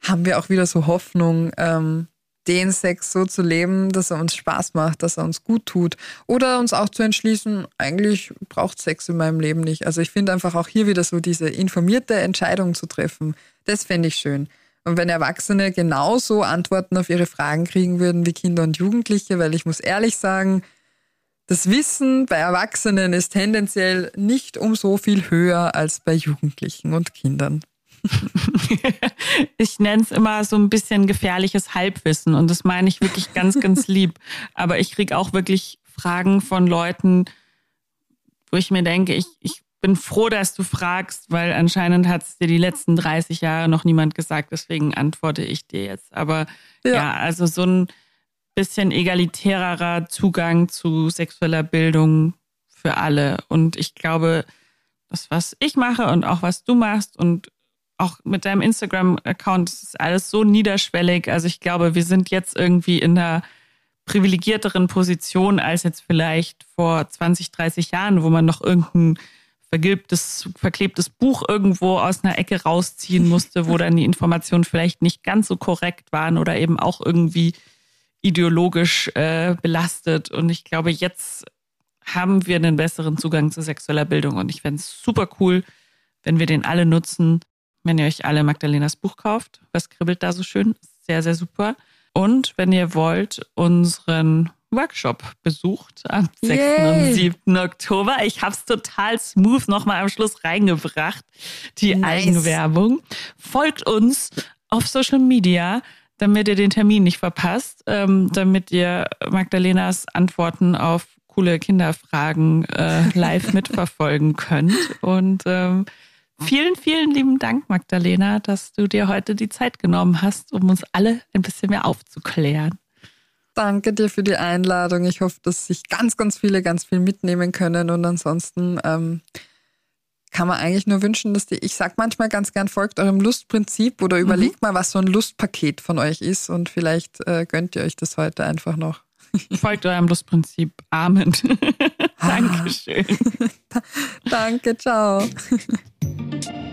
haben wir auch wieder so Hoffnung, ähm, den Sex so zu leben, dass er uns Spaß macht, dass er uns gut tut. Oder uns auch zu entschließen, eigentlich braucht Sex in meinem Leben nicht. Also ich finde einfach auch hier wieder so diese informierte Entscheidung zu treffen. Das fände ich schön. Und wenn Erwachsene genauso Antworten auf ihre Fragen kriegen würden wie Kinder und Jugendliche, weil ich muss ehrlich sagen, das Wissen bei Erwachsenen ist tendenziell nicht um so viel höher als bei Jugendlichen und Kindern. ich nenne es immer so ein bisschen gefährliches Halbwissen und das meine ich wirklich ganz, ganz lieb. Aber ich kriege auch wirklich Fragen von Leuten, wo ich mir denke, ich, ich bin froh, dass du fragst, weil anscheinend hat es dir die letzten 30 Jahre noch niemand gesagt, deswegen antworte ich dir jetzt. Aber ja, ja also so ein bisschen egalitärerer Zugang zu sexueller Bildung für alle. Und ich glaube, das, was ich mache und auch was du machst und auch mit deinem Instagram-Account, ist alles so niederschwellig. Also ich glaube, wir sind jetzt irgendwie in einer privilegierteren Position als jetzt vielleicht vor 20, 30 Jahren, wo man noch irgendein vergilbtes, verklebtes Buch irgendwo aus einer Ecke rausziehen musste, wo dann die Informationen vielleicht nicht ganz so korrekt waren oder eben auch irgendwie ideologisch äh, belastet. Und ich glaube, jetzt haben wir einen besseren Zugang zu sexueller Bildung. Und ich fände es super cool, wenn wir den alle nutzen, wenn ihr euch alle Magdalenas Buch kauft. Was kribbelt da so schön? Sehr, sehr super. Und wenn ihr wollt, unseren Workshop besucht am 6. Yay. und 7. Oktober. Ich habe es total smooth nochmal am Schluss reingebracht, die nice. Eigenwerbung. Folgt uns auf Social Media, damit ihr den Termin nicht verpasst, ähm, damit ihr Magdalenas Antworten auf coole Kinderfragen äh, live mitverfolgen könnt. Und ähm, vielen, vielen lieben Dank, Magdalena, dass du dir heute die Zeit genommen hast, um uns alle ein bisschen mehr aufzuklären. Danke dir für die Einladung. Ich hoffe, dass sich ganz, ganz viele ganz viel mitnehmen können. Und ansonsten ähm, kann man eigentlich nur wünschen, dass die, ich sag manchmal ganz gern, folgt eurem Lustprinzip oder mhm. überlegt mal, was so ein Lustpaket von euch ist. Und vielleicht äh, gönnt ihr euch das heute einfach noch. Folgt eurem Lustprinzip. Amen. Ah. Dankeschön. Danke, ciao.